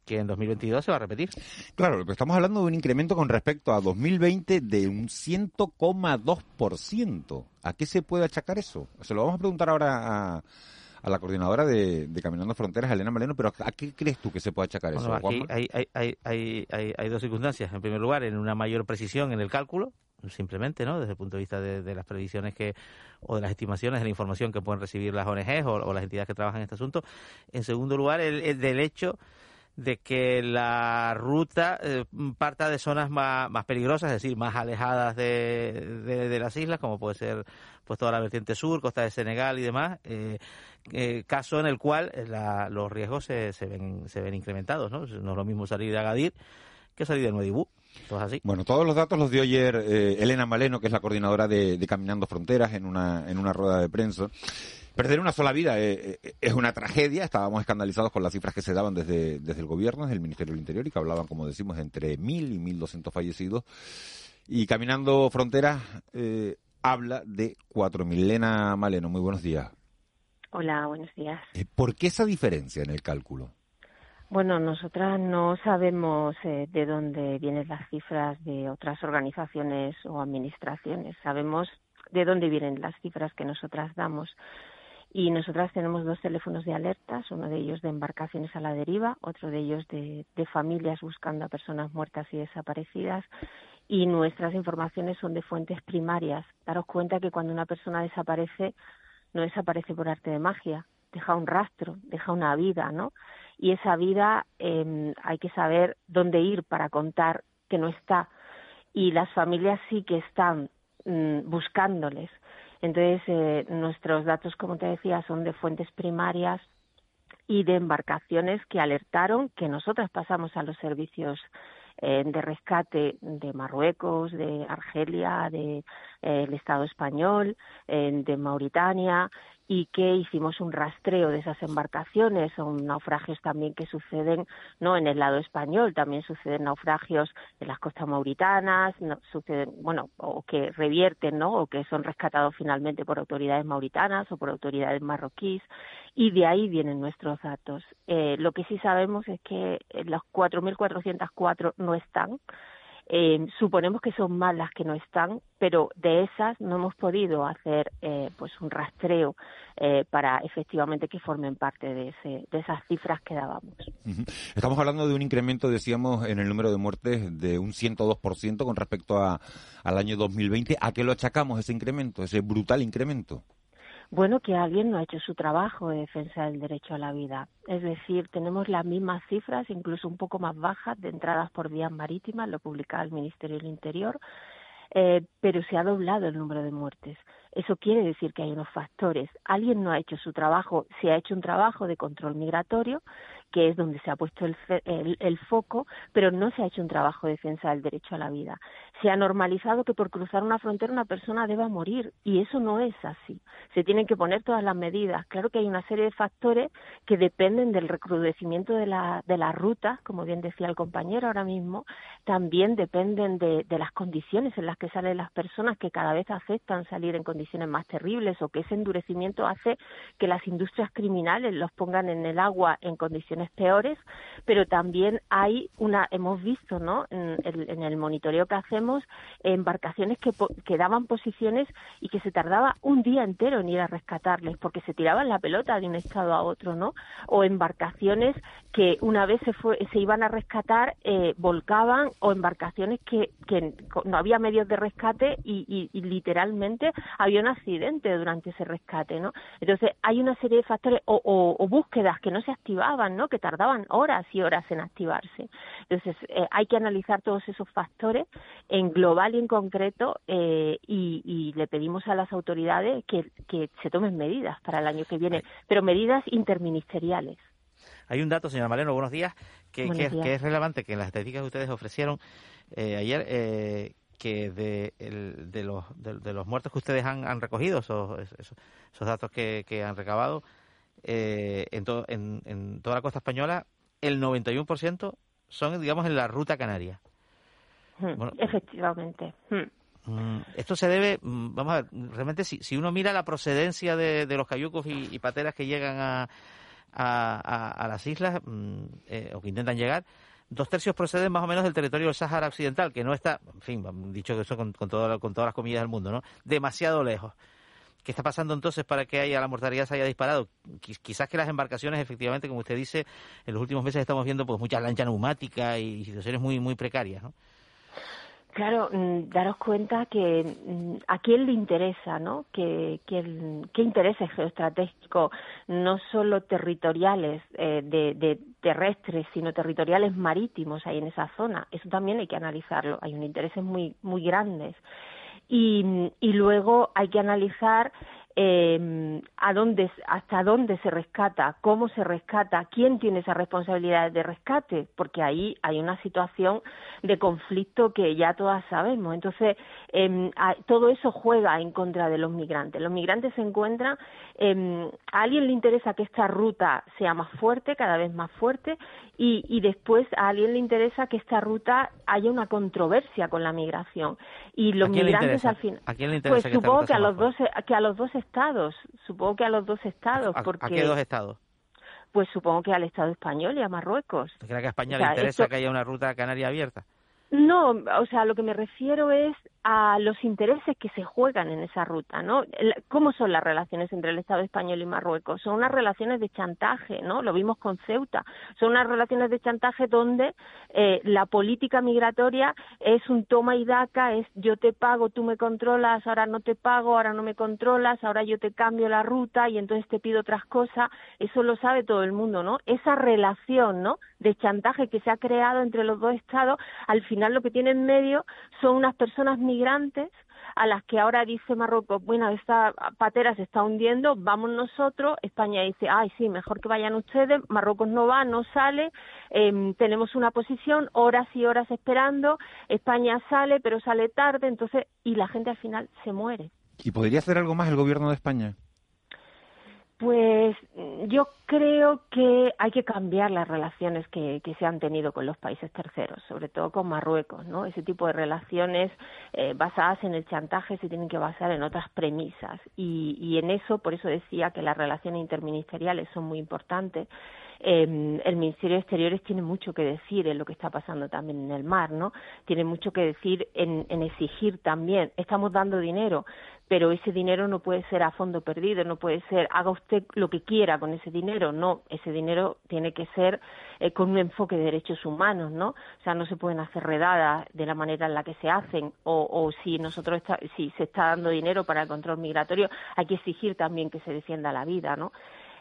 que en 2022 se va a repetir. Claro, estamos hablando de un incremento con respecto a 2020 de un 100,2%. ¿A qué se puede achacar eso? Se lo vamos a preguntar ahora a, a la coordinadora de, de, Caminando Fronteras, Elena Maleno, pero ¿a qué crees tú que se puede achacar bueno, eso? Aquí hay, hay, hay, hay, hay dos circunstancias. En primer lugar, en una mayor precisión en el cálculo, simplemente, ¿no? Desde el punto de vista de, de, las previsiones que o de las estimaciones de la información que pueden recibir las ONGs o, o las entidades que trabajan en este asunto. En segundo lugar, el, el del hecho de que la ruta eh, parta de zonas más, más, peligrosas, es decir, más alejadas de, de, las islas, como puede ser pues toda la vertiente sur, costa de Senegal y demás, eh, eh, caso en el cual la, los riesgos se, se, ven, se ven incrementados, ¿no? No es lo mismo salir de Agadir que salir de Nuedibú. Así. Bueno, todos los datos los dio ayer eh, Elena Maleno, que es la coordinadora de, de Caminando Fronteras, en una, en una rueda de prensa. Perder una sola vida eh, eh, es una tragedia. Estábamos escandalizados con las cifras que se daban desde, desde el gobierno, desde el Ministerio del Interior, y que hablaban, como decimos, entre mil y mil doscientos fallecidos. Y Caminando Fronteras eh, habla de cuatro mil. Elena Maleno, muy buenos días. Hola, buenos días. Eh, ¿Por qué esa diferencia en el cálculo? Bueno, nosotras no sabemos eh, de dónde vienen las cifras de otras organizaciones o administraciones. Sabemos de dónde vienen las cifras que nosotras damos. Y nosotras tenemos dos teléfonos de alertas, uno de ellos de embarcaciones a la deriva, otro de ellos de, de familias buscando a personas muertas y desaparecidas. Y nuestras informaciones son de fuentes primarias. Daros cuenta que cuando una persona desaparece, no desaparece por arte de magia, deja un rastro, deja una vida, ¿no? Y esa vida eh, hay que saber dónde ir para contar que no está. Y las familias sí que están mmm, buscándoles. Entonces, eh, nuestros datos, como te decía, son de fuentes primarias y de embarcaciones que alertaron que nosotras pasamos a los servicios eh, de rescate de Marruecos, de Argelia, de eh, Estado español, eh, de Mauritania y que hicimos un rastreo de esas embarcaciones, son naufragios también que suceden no en el lado español, también suceden naufragios en las costas mauritanas, suceden, bueno, o que revierten, ¿no? o que son rescatados finalmente por autoridades mauritanas o por autoridades marroquíes y de ahí vienen nuestros datos. Eh, lo que sí sabemos es que los 4.404 no están, eh, suponemos que son más las que no están, pero de esas no hemos podido hacer eh, pues un rastreo eh, para efectivamente que formen parte de, ese, de esas cifras que dábamos. Estamos hablando de un incremento, decíamos, en el número de muertes de un 102% con respecto al año 2020. ¿A qué lo achacamos ese incremento, ese brutal incremento? Bueno, que alguien no ha hecho su trabajo de defensa del derecho a la vida. Es decir, tenemos las mismas cifras, incluso un poco más bajas, de entradas por vías marítimas, lo publicaba el Ministerio del Interior, eh, pero se ha doblado el número de muertes. Eso quiere decir que hay unos factores. Alguien no ha hecho su trabajo, se ha hecho un trabajo de control migratorio, que es donde se ha puesto el, el, el, foco, pero no se ha hecho un trabajo de defensa del derecho a la vida. Se ha normalizado que por cruzar una frontera una persona deba morir y eso no es así. Se tienen que poner todas las medidas. Claro que hay una serie de factores que dependen del recrudecimiento de, la, de las rutas, como bien decía el compañero ahora mismo, también dependen de, de las condiciones en las que salen las personas que cada vez aceptan salir en condiciones más terribles o que ese endurecimiento hace que las industrias criminales los pongan en el agua en condiciones peores, pero también hay una, hemos visto, ¿no? En, en el monitoreo que hacemos, embarcaciones que, que daban posiciones y que se tardaba un día entero en ir a rescatarles porque se tiraban la pelota de un estado a otro, ¿no? O embarcaciones que una vez se, fue, se iban a rescatar eh, volcaban o embarcaciones que, que no había medios de rescate y, y, literalmente había un accidente durante ese rescate, ¿no? Entonces hay una serie de factores o, o, búsquedas que no se activaban, ¿no? Que tardaban horas y horas en activarse. Entonces eh, hay que analizar todos esos factores en global y en concreto eh, y, y, le pedimos a las autoridades que, que se tomen medidas para el año que viene, pero medidas interministeriales. Hay un dato, señora Maleno, buenos días, que, que, es relevante, que en las estadísticas que ustedes ofrecieron eh, ayer, eh, que de, el, de, los, de, los muertos que ustedes han, han recogido, esos, esos, datos que, que, han recabado eh, en, en, en, toda la costa española, el 91% son, digamos, en la ruta canaria. Hmm, efectivamente. Hmm. Mm, esto se debe, mm, vamos a ver, realmente si, si uno mira la procedencia de, de los cayucos y, pateras que llegan a, a, a, las islas mm, eh, o que intentan llegar, dos tercios proceden más o menos del territorio del Sáhara Occidental, que no está, en fin, dicho que eso con, con, todo, con todas las comillas del mundo, ¿no? Demasiado lejos. ¿Qué está pasando entonces para que haya, la mortalidad se haya disparado? Quizás que las embarcaciones, efectivamente, como usted dice, en los últimos meses estamos viendo pues muchas lanchas neumáticas y situaciones muy, muy precarias, ¿no? Claro, mm, daros cuenta que mm, a quién le interesa, ¿no? Que, que qué intereses geoestratégicos, no solo territoriales eh, de, terrestres, sino territoriales marítimos hay en esa zona. Eso también hay que analizarlo. Hay un intereses muy muy grandes. Y, y luego hay que analizar eh, a dónde, hasta dónde se rescata, cómo se rescata, quién tiene esa responsabilidad de rescate, porque ahí hay una situación de conflicto que ya todas sabemos. Entonces, eh, todo eso juega en contra de los migrantes. Los migrantes se encuentran, eh, a alguien le interesa que esta ruta sea más fuerte, cada vez más fuerte, y, y después a alguien le interesa que esta ruta haya una controversia con la migración. Y los migrantes al fin, ¿A quién le interesa pues supongo que a los dos, que a los dos estados, supongo que a los dos estados. porque, ¿A qué dos estados? Pues supongo que al Estado español y a Marruecos. ¿Cree que a España le interesa que haya una ruta canaria abierta? No, o sea, lo que me refiero es a los intereses que se juegan en esa ruta, ¿no? ¿Cómo son las relaciones entre el Estado español y Marruecos? Son unas relaciones de chantaje, ¿no? Lo vimos con Ceuta. Son unas relaciones de chantaje donde eh, la política migratoria es un toma y daca, es yo te pago, tú me controlas, ahora no te pago, ahora no me controlas, ahora yo te cambio la ruta y entonces te pido otras cosas. Eso lo sabe todo el mundo, ¿no? Esa relación, ¿no? De chantaje que se ha creado entre los dos estados, al final lo que tiene en medio son unas personas migrantes a las que ahora dice Marruecos, bueno, esta patera se está hundiendo, vamos nosotros, España dice, ay, sí, mejor que vayan ustedes, Marruecos no va, no sale, eh, tenemos una posición, horas y horas esperando, España sale, pero sale tarde, entonces, y la gente al final se muere. ¿Y podría hacer algo más el gobierno de España? Pues yo creo que hay que cambiar las relaciones que, que, se han tenido con los países terceros, sobre todo con Marruecos, ¿no? Ese tipo de relaciones eh, basadas en el chantaje se tienen que basar en otras premisas y, y en eso, por eso decía que las relaciones interministeriales son muy importantes. Eh, el Ministerio de Exteriores tiene mucho que decir en lo que está pasando también en el mar, ¿no? Tiene mucho que decir en, en exigir también. Estamos dando dinero, pero ese dinero no puede ser a fondo perdido, no puede ser haga usted lo que quiera con ese dinero, no, ese dinero tiene que ser eh, con un enfoque de derechos humanos, ¿no? O sea, no se pueden hacer redadas de la manera en la que se hacen o, o si nosotros está, si se está dando dinero para el control migratorio, hay que exigir también que se defienda la vida, ¿no?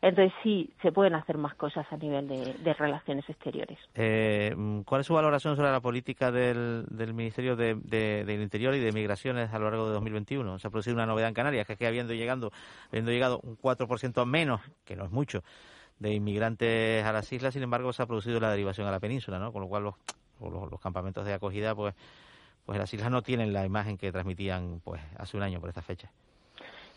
Entonces sí, se pueden hacer más cosas a nivel de, relaciones exteriores. Eh, ¿Cuál es su valoración sobre la política del, Ministerio de, del Interior y de Migraciones a lo largo de 2021? Se ha producido una novedad en Canarias, que es que habiendo, llegando, habiendo llegado un 4% menos, que no es mucho, de inmigrantes a las islas, sin embargo, se ha producido la derivación a la península, ¿no? Con lo cual los, campamentos de acogida, pues, pues las islas no tienen la imagen que transmitían pues hace un año por esta fecha.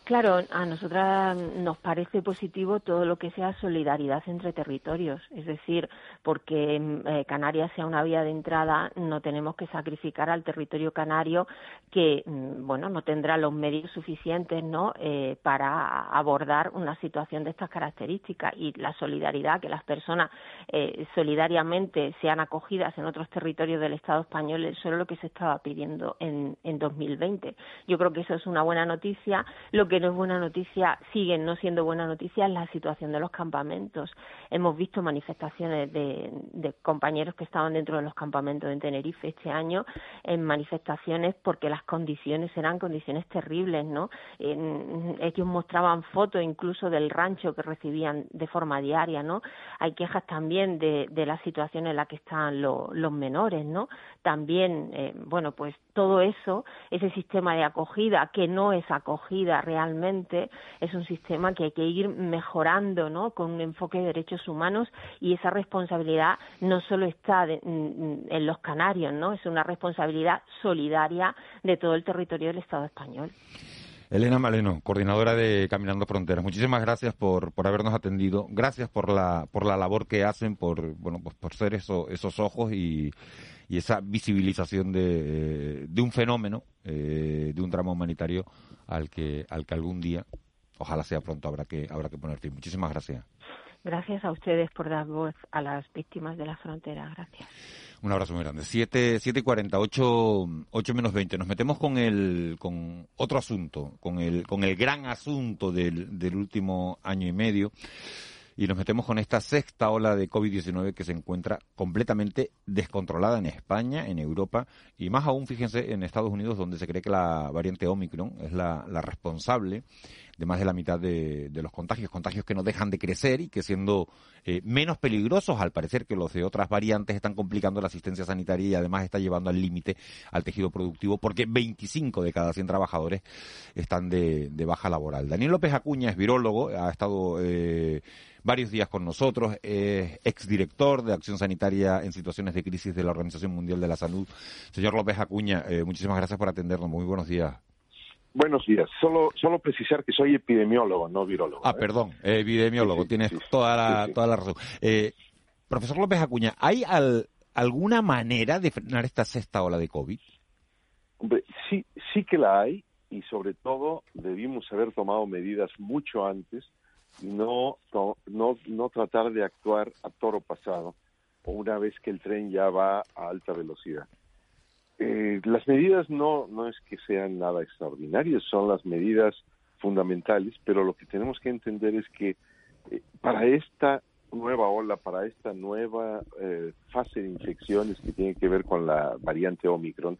Claro, a nosotras nos parece positivo todo lo que sea solidaridad entre territorios, es decir, porque mm, eh, Canarias sea una vía de entrada, no tenemos que sacrificar al territorio canario que, mm, bueno, no tendrá los medios suficientes, ¿no?, eh, para abordar una situación de estas características y la solidaridad, que las personas eh, solidariamente sean acogidas en otros territorios del Estado español, es lo que se estaba pidiendo en, en 2020. Yo creo que eso es una buena noticia. Lo que no es buena noticia, siguen no siendo buena noticia la situación de los campamentos. Hemos visto manifestaciones de, de compañeros que estaban dentro de los campamentos en Tenerife este año, en manifestaciones porque las condiciones eran condiciones terribles, ¿no? ellos mostraban fotos incluso del rancho que recibían de forma diaria, ¿no? Hay quejas también de, de la situación en la que están los menores, ¿no? También, eh, bueno, pues todo eso, ese sistema de acogida que no es acogida realmente es un sistema que hay que ir mejorando, ¿no? Con un enfoque de derechos humanos y esa responsabilidad no solo está en los canarios, ¿no? Es una responsabilidad solidaria de todo el territorio del Estado español. Elena Maleno, coordinadora de Caminando Fronteras. Muchísimas gracias por, por habernos atendido. Gracias por la, por la labor que hacen, por, bueno, pues por ser eso, esos ojos y, y esa visibilización de, de un fenómeno, eh, de un drama humanitario al que, al que algún día, ojalá sea pronto, habrá que, habrá que poner fin. Muchísimas gracias. Gracias a ustedes por dar voz a las víctimas de la frontera. Gracias. Un abrazo muy grande. 7, y 48, 8 menos 20. Nos metemos con el, con otro asunto, con el, con el gran asunto del, del último año y medio y nos metemos con esta sexta ola de COVID-19 que se encuentra completamente descontrolada en España, en Europa y más aún, fíjense, en Estados Unidos, donde se cree que la variante Omicron es la, responsable de más de la mitad de, los contagios, contagios que no dejan de crecer y que siendo eh, menos peligrosos al parecer que los de otras variantes están complicando la asistencia sanitaria y además está llevando al límite al tejido productivo porque 25 de cada 100 trabajadores están de, baja laboral. Daniel López Acuña es virólogo, ha estado eh, varios días con nosotros, es exdirector de Acción Sanitaria en Situaciones de Crisis de la Organización Mundial de la Salud. Señor López Acuña, eh, muchísimas gracias por atendernos. Muy buenos días. Buenos días. Solo, solo precisar que soy epidemiólogo, no virólogo. Ah, ¿eh? perdón, epidemiólogo. Tienes toda, la, toda la razón. Eh, profesor López Acuña, ¿hay alguna manera de frenar esta sexta ola de COVID? Hombre, sí, sí que la hay y sobre todo debimos haber tomado medidas mucho antes no, no, no tratar de actuar a toro pasado o una vez que el tren ya va a alta velocidad. Eh, las medidas no, no es que sean nada extraordinarias, son las medidas fundamentales, pero lo que tenemos que entender es que eh, para esta nueva ola, para esta nueva eh, fase de infecciones que tiene que ver con la variante Omicron,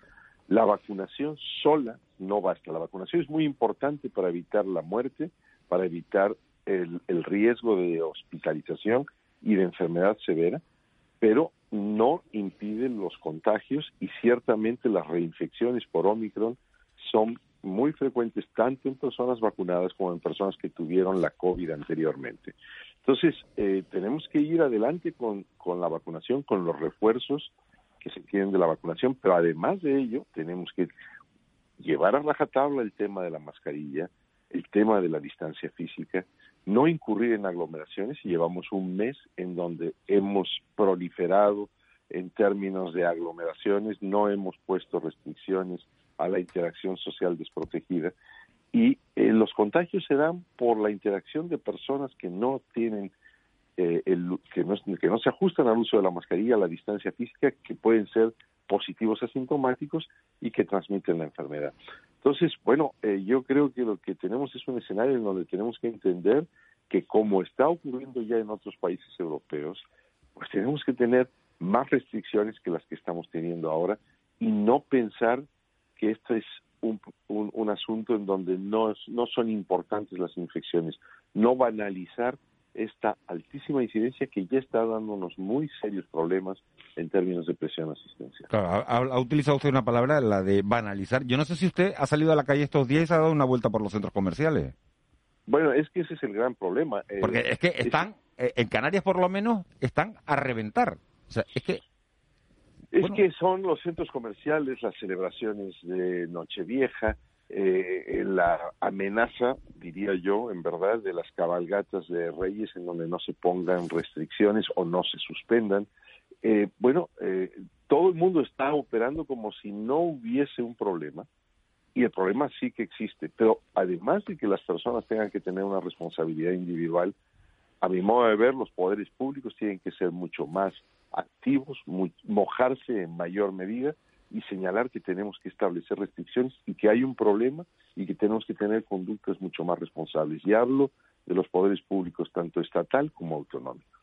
la vacunación sola no basta. La vacunación es muy importante para evitar la muerte, para evitar el, riesgo de hospitalización y de enfermedad severa, pero no impiden los contagios y ciertamente las reinfecciones por Omicron son muy frecuentes tanto en personas vacunadas como en personas que tuvieron la COVID anteriormente. Entonces, eh, tenemos que ir adelante con, con la vacunación, con los refuerzos que se tienen de la vacunación, pero además de ello, tenemos que llevar a rajatabla el tema de la mascarilla, el tema de la distancia física, no incurrir en aglomeraciones y llevamos un mes en donde hemos proliferado en términos de aglomeraciones, no hemos puesto restricciones a la interacción social desprotegida y eh, los contagios se dan por la interacción de personas que no tienen eh, el, que no, que no se ajustan al uso de la mascarilla, a la distancia física, que pueden ser positivos asintomáticos y que transmiten la enfermedad. Entonces, bueno, eh, yo creo que lo que tenemos es un escenario en donde tenemos que entender que como está ocurriendo ya en otros países europeos, pues tenemos que tener más restricciones que las que estamos teniendo ahora y no pensar que esto es un, un, asunto en donde no, no son importantes las infecciones, no banalizar esta altísima incidencia que ya está dándonos muy serios problemas en términos de presión asistencial. ha, utilizado usted una palabra, la de banalizar. Yo no sé si usted ha salido a la calle estos días y ha dado una vuelta por los centros comerciales. Bueno, es que ese es el gran problema. Eh, Porque es que están, eh, en Canarias por lo menos, están a reventar. O sea, es que... Es que son los centros comerciales, las celebraciones de Nochevieja, eh, la amenaza, diría yo, en verdad, de las cabalgatas de Reyes en donde no se pongan restricciones o no se suspendan. Eh, bueno, eh, todo el mundo está operando como si no hubiese un problema y el problema sí que existe, pero además de que las personas tengan que tener una responsabilidad individual, a mi modo de ver, los poderes públicos tienen que ser mucho más activos, mojarse en mayor medida y señalar que tenemos que establecer restricciones y que hay un problema y que tenemos que tener conductas mucho más responsables. Y hablo de los poderes públicos, tanto estatal como autonómicos.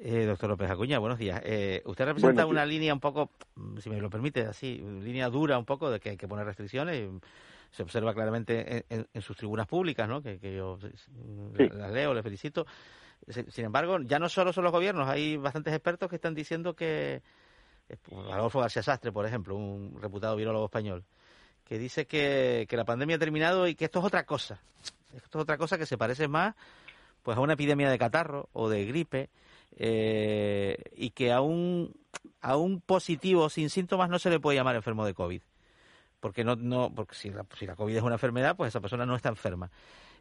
Eh, doctor López Acuña, buenos días. Eh, usted representa una línea un poco, si me lo permite, así, línea dura un poco de que hay que poner restricciones. Se observa claramente en, sus tribunas públicas, ¿no? Que, yo las leo, le felicito. Sin embargo, ya no solo son los gobiernos, hay bastantes expertos que están diciendo que, Adolfo García Sastre, por ejemplo, un reputado virólogo español, que dice que, la pandemia ha terminado y que esto es otra cosa. Esto es otra cosa que se parece más pues a una epidemia de catarro o de gripe eh, y que a un, a un positivo sin síntomas no se le puede llamar enfermo de COVID. Porque, no, no, porque si, la, si la COVID es una enfermedad, pues esa persona no está enferma.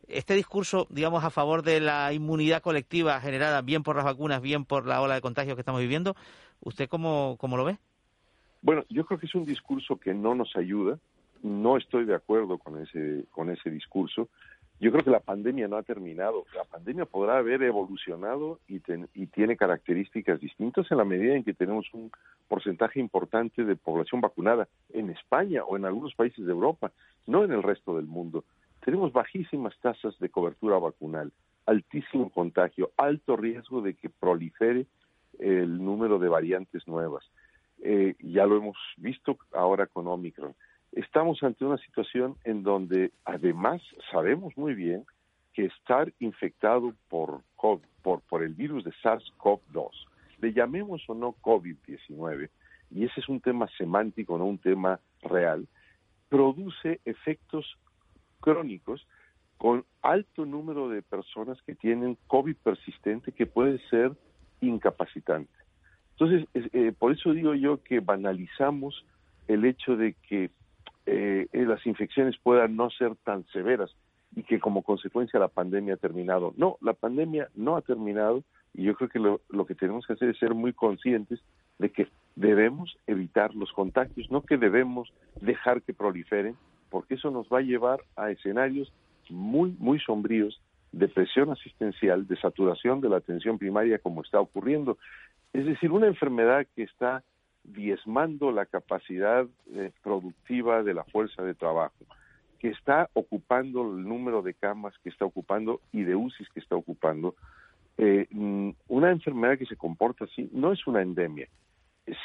Este discurso, digamos, a favor de la inmunidad colectiva generada bien por las vacunas, bien por la ola de contagios que estamos viviendo, ¿Usted cómo, cómo lo ve? Bueno, yo creo que es un discurso que no nos ayuda. No estoy de acuerdo con ese, con ese discurso. Yo creo que la pandemia no ha terminado. La pandemia podrá haber evolucionado y, y tiene características distintas en la medida en que tenemos un porcentaje importante de población vacunada en España o en algunos países de Europa, no en el resto del mundo. Tenemos bajísimas tasas de cobertura vacunal, altísimo contagio, alto riesgo de que prolifere el número de variantes nuevas. Eh, ya lo hemos visto ahora con Omicron. Estamos ante una situación en donde además sabemos muy bien que estar infectado por, por, por el virus de SARS-CoV-2, le llamemos o no COVID-19, y ese es un tema semántico, no un tema real, produce efectos crónicos con alto número de personas que tienen COVID persistente que puede ser incapacitante. Entonces, eh, por eso digo yo que banalizamos el hecho de que eh, las infecciones puedan no ser tan severas y que como consecuencia la pandemia ha terminado. No, la pandemia no ha terminado y yo creo que lo, lo que tenemos que hacer es ser muy conscientes de que debemos evitar los contagios, no que debemos dejar que proliferen, porque eso nos va a llevar a escenarios muy, muy sombríos de presión asistencial, de saturación de la atención primaria como está ocurriendo. Es decir, una enfermedad que está diezmando la capacidad eh, productiva de la fuerza de trabajo, que está ocupando el número de camas que está ocupando y de UCIs que está ocupando. Eh, mm, una enfermedad que se comporta así no es una endemia,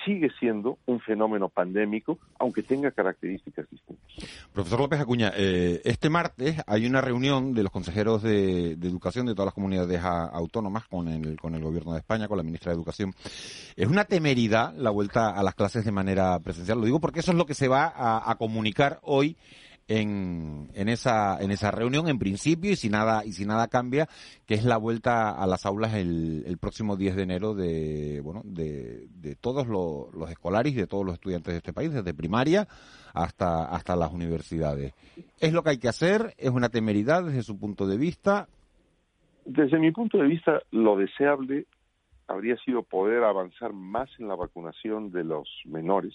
sigue siendo un fenómeno pandémico, aunque tenga características distintas. Profesor López Acuña, eh, este martes hay una reunión de los consejeros de, educación de todas las comunidades autónomas con el, con el gobierno de España, con la ministra de Educación. Es una temeridad la vuelta a las clases de manera presencial. Lo digo porque eso es lo que se va a comunicar hoy en, en, esa, en esa reunión, en principio, y si nada, y si nada cambia, que es la vuelta a las aulas el, próximo 10 de enero de, bueno, de, de todos los, los escolares y de todos los estudiantes de este país, desde primaria hasta, hasta las universidades. ¿Es lo que hay que hacer? ¿Es una temeridad desde su punto de vista? Desde mi punto de vista, lo deseable habría sido poder avanzar más en la vacunación de los menores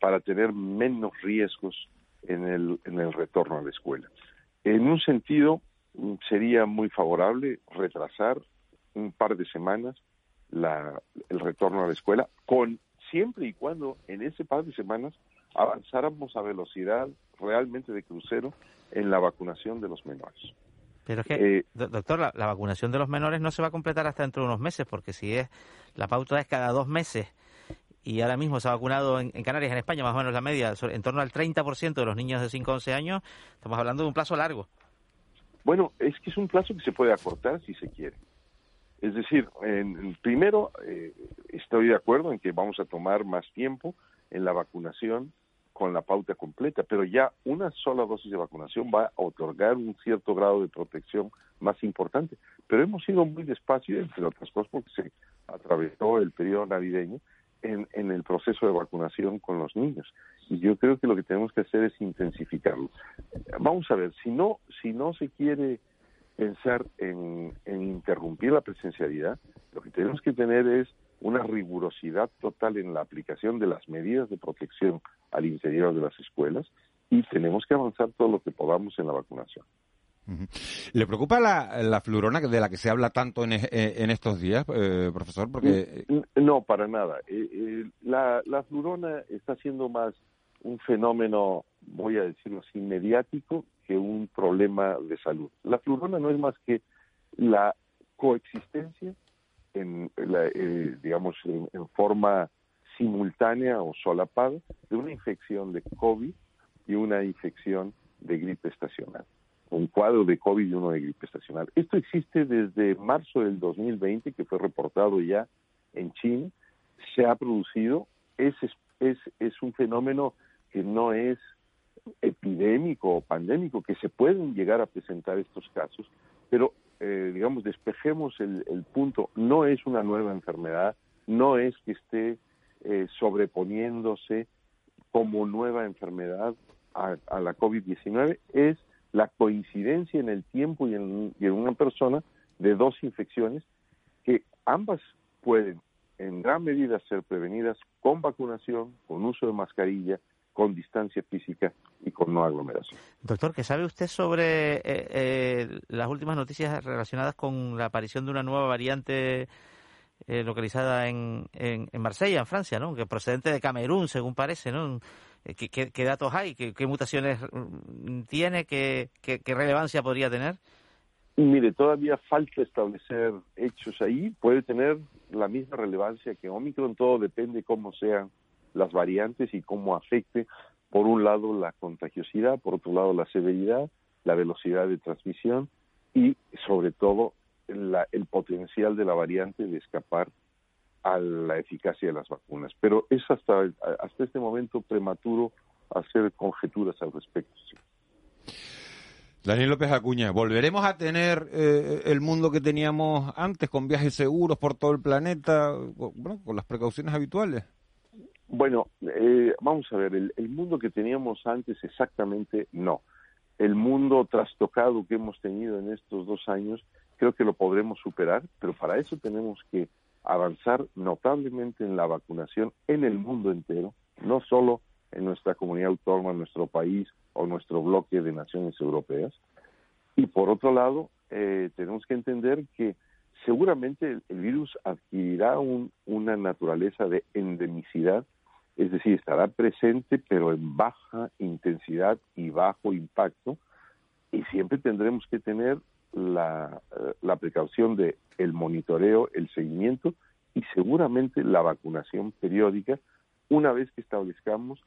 para tener menos riesgos en el, en el retorno a la escuela. En un sentido, mm, sería muy favorable retrasar un par de semanas la, el retorno a la escuela, con siempre y cuando en ese par de semanas avanzáramos a velocidad realmente de crucero en la vacunación de los menores. Pero es que, eh, doctor, la, la, vacunación de los menores no se va a completar hasta dentro de unos meses, porque si es la pauta es cada dos meses y ahora mismo se ha vacunado en, Canarias, en España, más o menos la media, en torno al 30% de los niños de 5 a 11 años, estamos hablando de un plazo largo. Bueno, es que es un plazo que se puede acortar si se quiere. Es decir, en, primero, eh, estoy de acuerdo en que vamos a tomar más tiempo en la vacunación con la pauta completa, pero ya una sola dosis de vacunación va a otorgar un cierto grado de protección más importante. Pero hemos ido muy despacio, entre otras cosas, porque se atravesó el periodo navideño en, en el proceso de vacunación con los niños. Y yo creo que lo que tenemos que hacer es intensificarlo. Vamos a ver, si no, si no se quiere pensar en, en interrumpir la presencialidad, lo que tenemos que tener es una rigurosidad total en la aplicación de las medidas de protección al interior de las escuelas y tenemos que avanzar todo lo que podamos en la vacunación. ¿Le preocupa la, la flurona de la que se habla tanto en, e, en estos días, eh, profesor? Porque No, para nada. Eh, eh, la, la flurona está siendo más un fenómeno, voy a decirlo así, mediático que un problema de salud. La flurona no es más que la coexistencia en, la, eh, digamos, en, en, forma simultánea o solapada de una infección de COVID y una infección de gripe estacional. Un cuadro de COVID y uno de gripe estacional. Esto existe desde marzo del 2020, que fue reportado ya en China. Se ha producido, es, es, es un fenómeno que no es epidémico o pandémico, que se pueden llegar a presentar estos casos, pero eh, digamos, despejemos el, punto, no es una nueva enfermedad, no es que esté eh, sobreponiéndose como nueva enfermedad a, a la COVID-19, es la coincidencia en el tiempo y en, una persona de dos infecciones que ambas pueden en gran medida ser prevenidas con vacunación, con uso de mascarilla, con distancia física y con no aglomeración. Doctor, ¿qué sabe usted sobre eh, eh, las últimas noticias relacionadas con la aparición de una nueva variante eh, localizada en, en, en, Marsella, en Francia, ¿no? que procedente de Camerún, según parece? ¿no? ¿Qué, qué, qué datos hay? ¿Qué, ¿Qué, mutaciones mm, tiene? ¿Qué, qué, qué relevancia podría tener? Mire, todavía falta establecer hechos ahí. Puede tener la misma relevancia que Omicron, todo depende cómo sean las variantes y cómo afecte, por un lado, la contagiosidad, por otro lado, la severidad, la velocidad de transmisión y, sobre todo, la, el potencial de la variante de escapar a la eficacia de las vacunas. Pero es hasta, hasta este momento prematuro hacer conjeturas al respecto. Daniel López Acuña, ¿volveremos a tener eh, el mundo que teníamos antes con viajes seguros por todo el planeta, bueno, con las precauciones habituales? Bueno, eh, vamos a ver, el, el, mundo que teníamos antes exactamente no. El mundo trastocado que hemos tenido en estos dos años creo que lo podremos superar, pero para eso tenemos que avanzar notablemente en la vacunación en el mundo entero, no solo en nuestra comunidad autónoma, en nuestro país o nuestro bloque de naciones europeas. Y por otro lado, eh, tenemos que entender que seguramente el, virus adquirirá un, una naturaleza de endemicidad es decir, estará presente pero en baja intensidad y bajo impacto y siempre tendremos que tener la, la precaución de el monitoreo, el seguimiento y seguramente la vacunación periódica una vez que establezcamos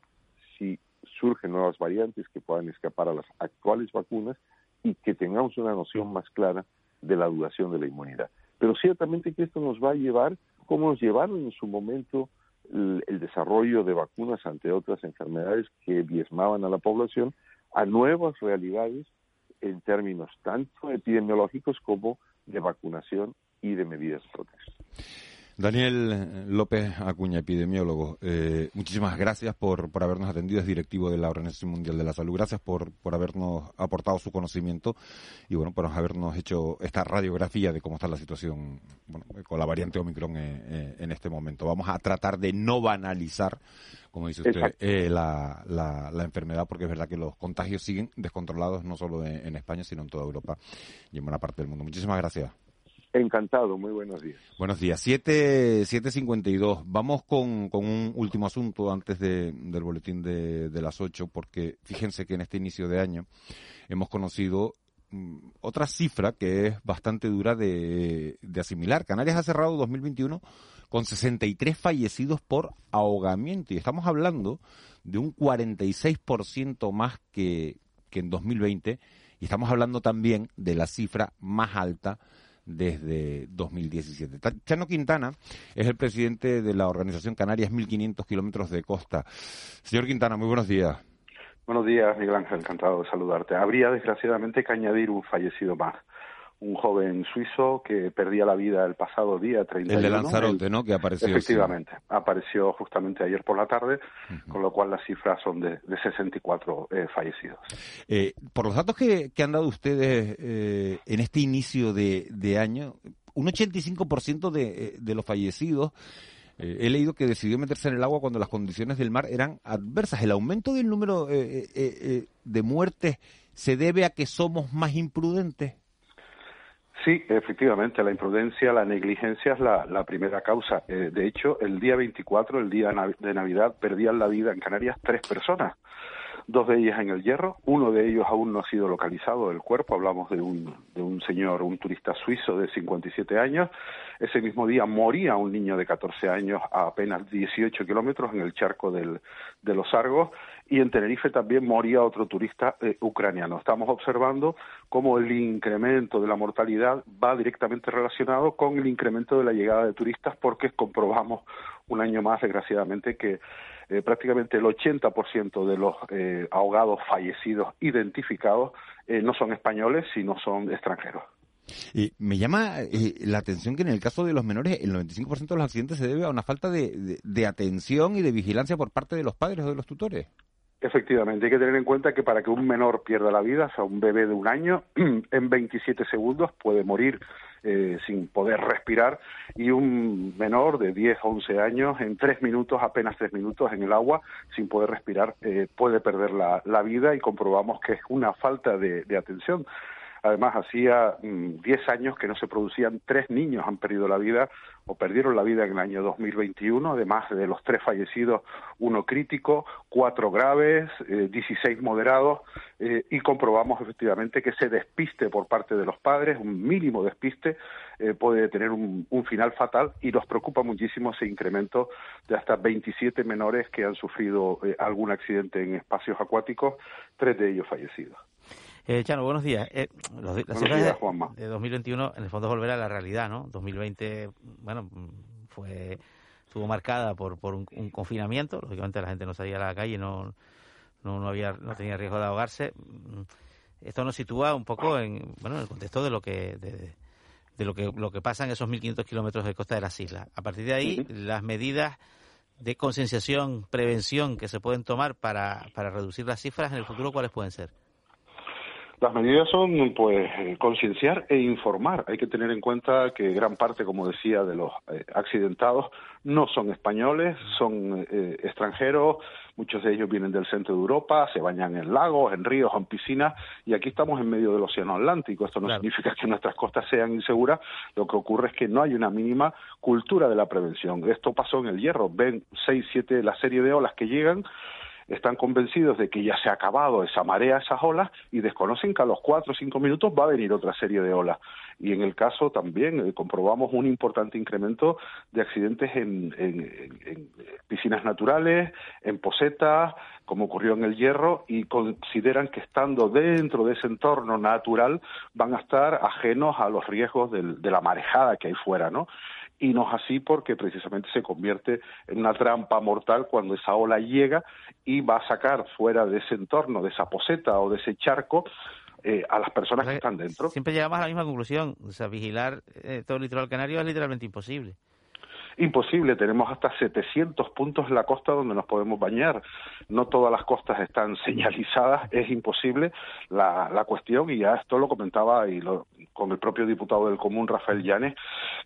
si surgen nuevas variantes que puedan escapar a las actuales vacunas y que tengamos una noción más clara de la duración de la inmunidad. Pero ciertamente que esto nos va a llevar, como nos llevaron en su momento el, el desarrollo de vacunas ante otras enfermedades que diezmaban a la población, a nuevas realidades en términos tanto epidemiológicos como de vacunación y de medidas de. Daniel López Acuña, epidemiólogo, eh, muchísimas gracias por, por habernos atendido, es directivo de la Organización Mundial de la Salud. Gracias por, por habernos aportado su conocimiento y bueno, por habernos hecho esta radiografía de cómo está la situación bueno, con la variante Omicron eh, eh, en este momento. Vamos a tratar de no banalizar, como dice usted, eh, la, la, la, enfermedad, porque es verdad que los contagios siguen descontrolados no solo en, en España, sino en toda Europa y en buena parte del mundo. Muchísimas gracias. Encantado, muy buenos días. Buenos días, 7.52. Vamos con, con, un último asunto antes de, del boletín de, de, las 8, porque fíjense que en este inicio de año hemos conocido mm, otra cifra que es bastante dura de, de asimilar. Canarias ha cerrado 2021 con 63 fallecidos por ahogamiento y estamos hablando de un 46% más que, que en 2020 y estamos hablando también de la cifra más alta desde 2017. Chano Quintana es el presidente de la organización Canarias 1500 kilómetros de costa. Señor Quintana, muy buenos días. Buenos días, Miguel Ángel, encantado de saludarte. Habría desgraciadamente que añadir un fallecido más, un joven suizo que perdía la vida el pasado día 31. El de Lanzarote, ¿no? Que apareció. Efectivamente, apareció justamente ayer por la tarde, con lo cual las cifras son de, de 64 eh, fallecidos. Eh, por los datos que, que han dado ustedes eh, en este inicio de, de año, un 85% de, eh, de los fallecidos eh, he leído que decidió meterse en el agua cuando las condiciones del mar eran adversas. ¿El aumento del número eh, eh, eh, de muertes se debe a que somos más imprudentes? Sí, efectivamente, la imprudencia, la negligencia es la, la primera causa. Eh, de hecho, el día 24, el día de Navidad, perdían la vida en Canarias tres personas. Dos de ellas en el Hierro, uno de ellos aún no ha sido localizado el cuerpo, hablamos de un, de un señor, un turista suizo de 57 años. Ese mismo día moría un niño de 14 años a apenas 18 kilómetros en el charco del, de los Argos y en Tenerife también moría otro turista eh, ucraniano. Estamos observando cómo el incremento de la mortalidad va directamente relacionado con el incremento de la llegada de turistas porque comprobamos un año más, desgraciadamente, que eh, prácticamente el 80% de los eh, ahogados fallecidos identificados eh, no son españoles, sino son extranjeros. Y me llama la atención que en el caso de los menores, el 95% de los accidentes se debe a una falta de atención y de vigilancia por parte de los padres o de los tutores. Efectivamente, hay que tener en cuenta que para que un menor pierda la vida, o sea, un bebé de un año, [CLEARS THROAT] en 27 segundos puede morir eh, sin poder respirar y un menor de 10 o 11 años en 3 minutos, apenas 3 minutos en el agua, sin poder respirar, eh, puede perder la, vida y comprobamos que es una falta de atención. Además, hacía mm, 10 años que no se producían, tres niños han perdido la vida o perdieron la vida en el año 2021, además de los tres fallecidos, uno crítico, cuatro graves, eh, 16 moderados, eh, y comprobamos efectivamente que ese despiste por parte de los padres, un mínimo despiste, eh, puede tener un, un final fatal y nos preocupa muchísimo ese incremento de hasta 27 menores que han sufrido eh, algún accidente en espacios acuáticos, tres de ellos fallecidos. Eh, Chano, buenos días. Eh, los, las Buenos días, de- Juanma. de 2021, en el fondo, es volver a la realidad, ¿no? 2020, bueno, fue estuvo marcada por, por un, un confinamiento. Lógicamente, la gente no salía a la calle, no, no, no, había, no tenía riesgo de ahogarse. Mm, Esto nos sitúa un poco en, bueno, en el contexto de lo que... De, de lo que lo que pasa en esos 1.500 kilómetros de costa de las islas. A partir de ahí, las medidas de concienciación, prevención que se pueden tomar para, para reducir las cifras en el futuro, ¿cuáles pueden ser? Las medidas son, pues, eh, concienciar e informar. Hay que tener en cuenta que gran parte, como decía, de los eh, accidentados no son españoles, son eh, extranjeros. Muchos de ellos vienen del centro de Europa, se bañan en lagos, en ríos, en piscinas, y aquí estamos en medio del Océano Atlántico. Esto no significa que nuestras costas sean inseguras. Lo que ocurre es que no hay una mínima cultura de la prevención. Esto pasó en el Hierro. Ven seis, siete, la serie de olas que llegan están convencidos de que ya se ha acabado esa marea, esas olas, y desconocen que a los cuatro o cinco minutos va a venir otra serie de olas. Y en el caso también eh, comprobamos un importante incremento de accidentes en, en- piscinas naturales, en posetas, como ocurrió en el Hierro, y consideran que estando dentro de ese entorno natural van a estar ajenos a los riesgos del- de la marejada que hay fuera, ¿no? Y no es así porque precisamente se convierte en una trampa mortal cuando esa ola llega y va a sacar fuera de ese entorno, de esa poseta o de ese charco eh, a las personas que están dentro. Siempre llegamos a la misma conclusión. O sea, vigilar eh, todo el litoral canario es literalmente imposible. Imposible, tenemos hasta 700 puntos en la costa donde nos podemos bañar. No todas las costas están señalizadas, es imposible la, la cuestión, y ya esto lo comentaba y lo, con el propio diputado del Común, Rafael Llanes,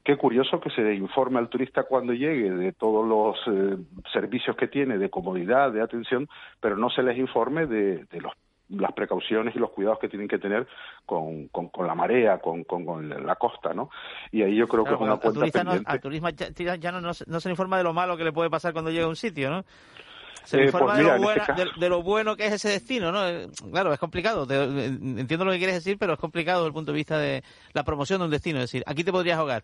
qué curioso que se informe al turista cuando llegue de todos los eh, servicios que tiene, de comodidad, de atención, pero no se les informe de, de los las precauciones y los cuidados que tienen que tener con, con, con la marea, con, con, con la costa, ¿no? Y ahí yo creo Claro, que es una cuenta turista no- pendiente. al turismo ya, ya no, no se no se le informa de lo malo que le puede pasar cuando llega a un sitio, ¿no? Se le Eh, informa pues de, mira, lo este buena- de, de lo bueno que es ese destino, ¿no? Eh, Claro, es complicado. te- eh, entiendo lo que quieres decir, pero es complicado desde el punto de vista de la promoción de un destino. Es decir, aquí te podrías ahogar.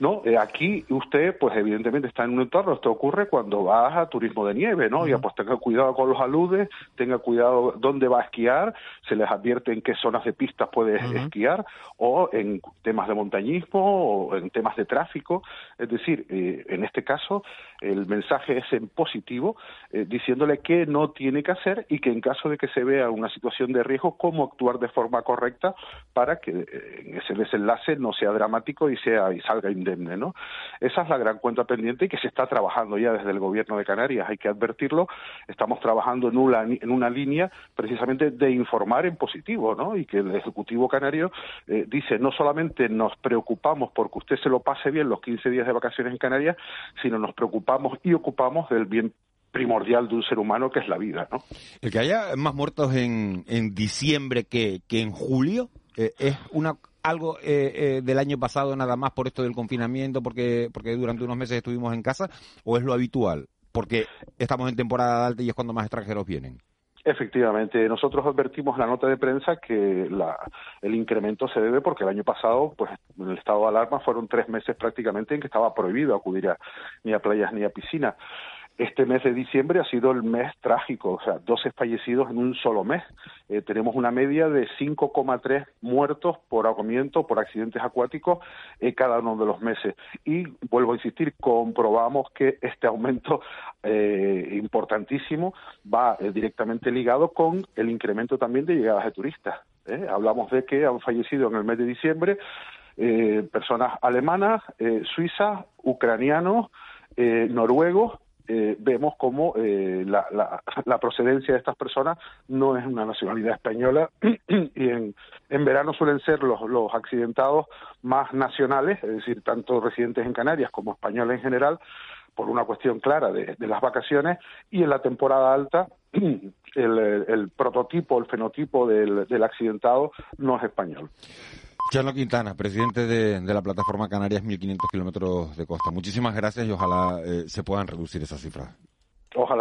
¿No? Eh, aquí usted, pues evidentemente está en un entorno, esto ocurre cuando vas a turismo de nieve, ¿no? Ya pues tenga cuidado con los aludes, tenga cuidado dónde va a esquiar, se les advierte en qué zonas de pistas puede esquiar, o en temas de montañismo, o en temas de tráfico. Es decir, eh, en este caso, el mensaje es en positivo, eh, diciéndole qué no tiene que hacer y que en caso de que se vea una situación de riesgo, cómo actuar de forma correcta para que eh, ese desenlace no sea dramático y sea y salga indemne, ¿no? Esa es la gran cuenta pendiente y que se está trabajando ya desde el gobierno de Canarias, hay que advertirlo, estamos trabajando en una, en una línea precisamente de informar en positivo, ¿no? Y que el Ejecutivo Canario eh, dice, no solamente nos preocupamos porque usted se lo pase bien los 15 días de vacaciones en Canarias, sino nos preocupamos y ocupamos del bien primordial de un ser humano que es la vida, ¿no? El que haya más muertos en, en diciembre que, que en julio eh, es una algo eh, eh, del año pasado nada más por esto del confinamiento, porque porque durante unos meses estuvimos en casa, o es lo habitual, porque estamos en temporada alta y es cuando más extranjeros vienen. Efectivamente, nosotros advertimos en la nota de prensa que la, el incremento se debe porque el año pasado, pues en el estado de alarma fueron tres meses prácticamente en que estaba prohibido acudir a, ni a playas ni a piscinas. Este mes de diciembre ha sido el mes trágico, o sea, 12 fallecidos en un solo mes. Eh, tenemos una media de 5,3 muertos por ahogamiento, por accidentes acuáticos eh, cada uno de los meses. Y vuelvo a insistir, comprobamos que este aumento eh, importantísimo va eh, directamente ligado con el incremento también de llegadas de turistas. Hablamos de que han fallecido en el mes de diciembre personas alemanas, suizas, ucranianos, noruegos eh, vemos como eh, la, la, la, procedencia de estas personas no es una nacionalidad española [CLEARS THROAT] y en, en verano suelen ser los, los accidentados más nacionales, es decir, tanto residentes en Canarias como españoles en general, por una cuestión clara de, las vacaciones y en la temporada alta [CLEARS THROAT] el, el prototipo, el fenotipo del, del accidentado no es español. Chano Quintana, presidente de, de, la plataforma Canarias 1500 kilómetros de costa. Muchísimas gracias y ojalá eh, se puedan reducir esas cifras. Ojalá.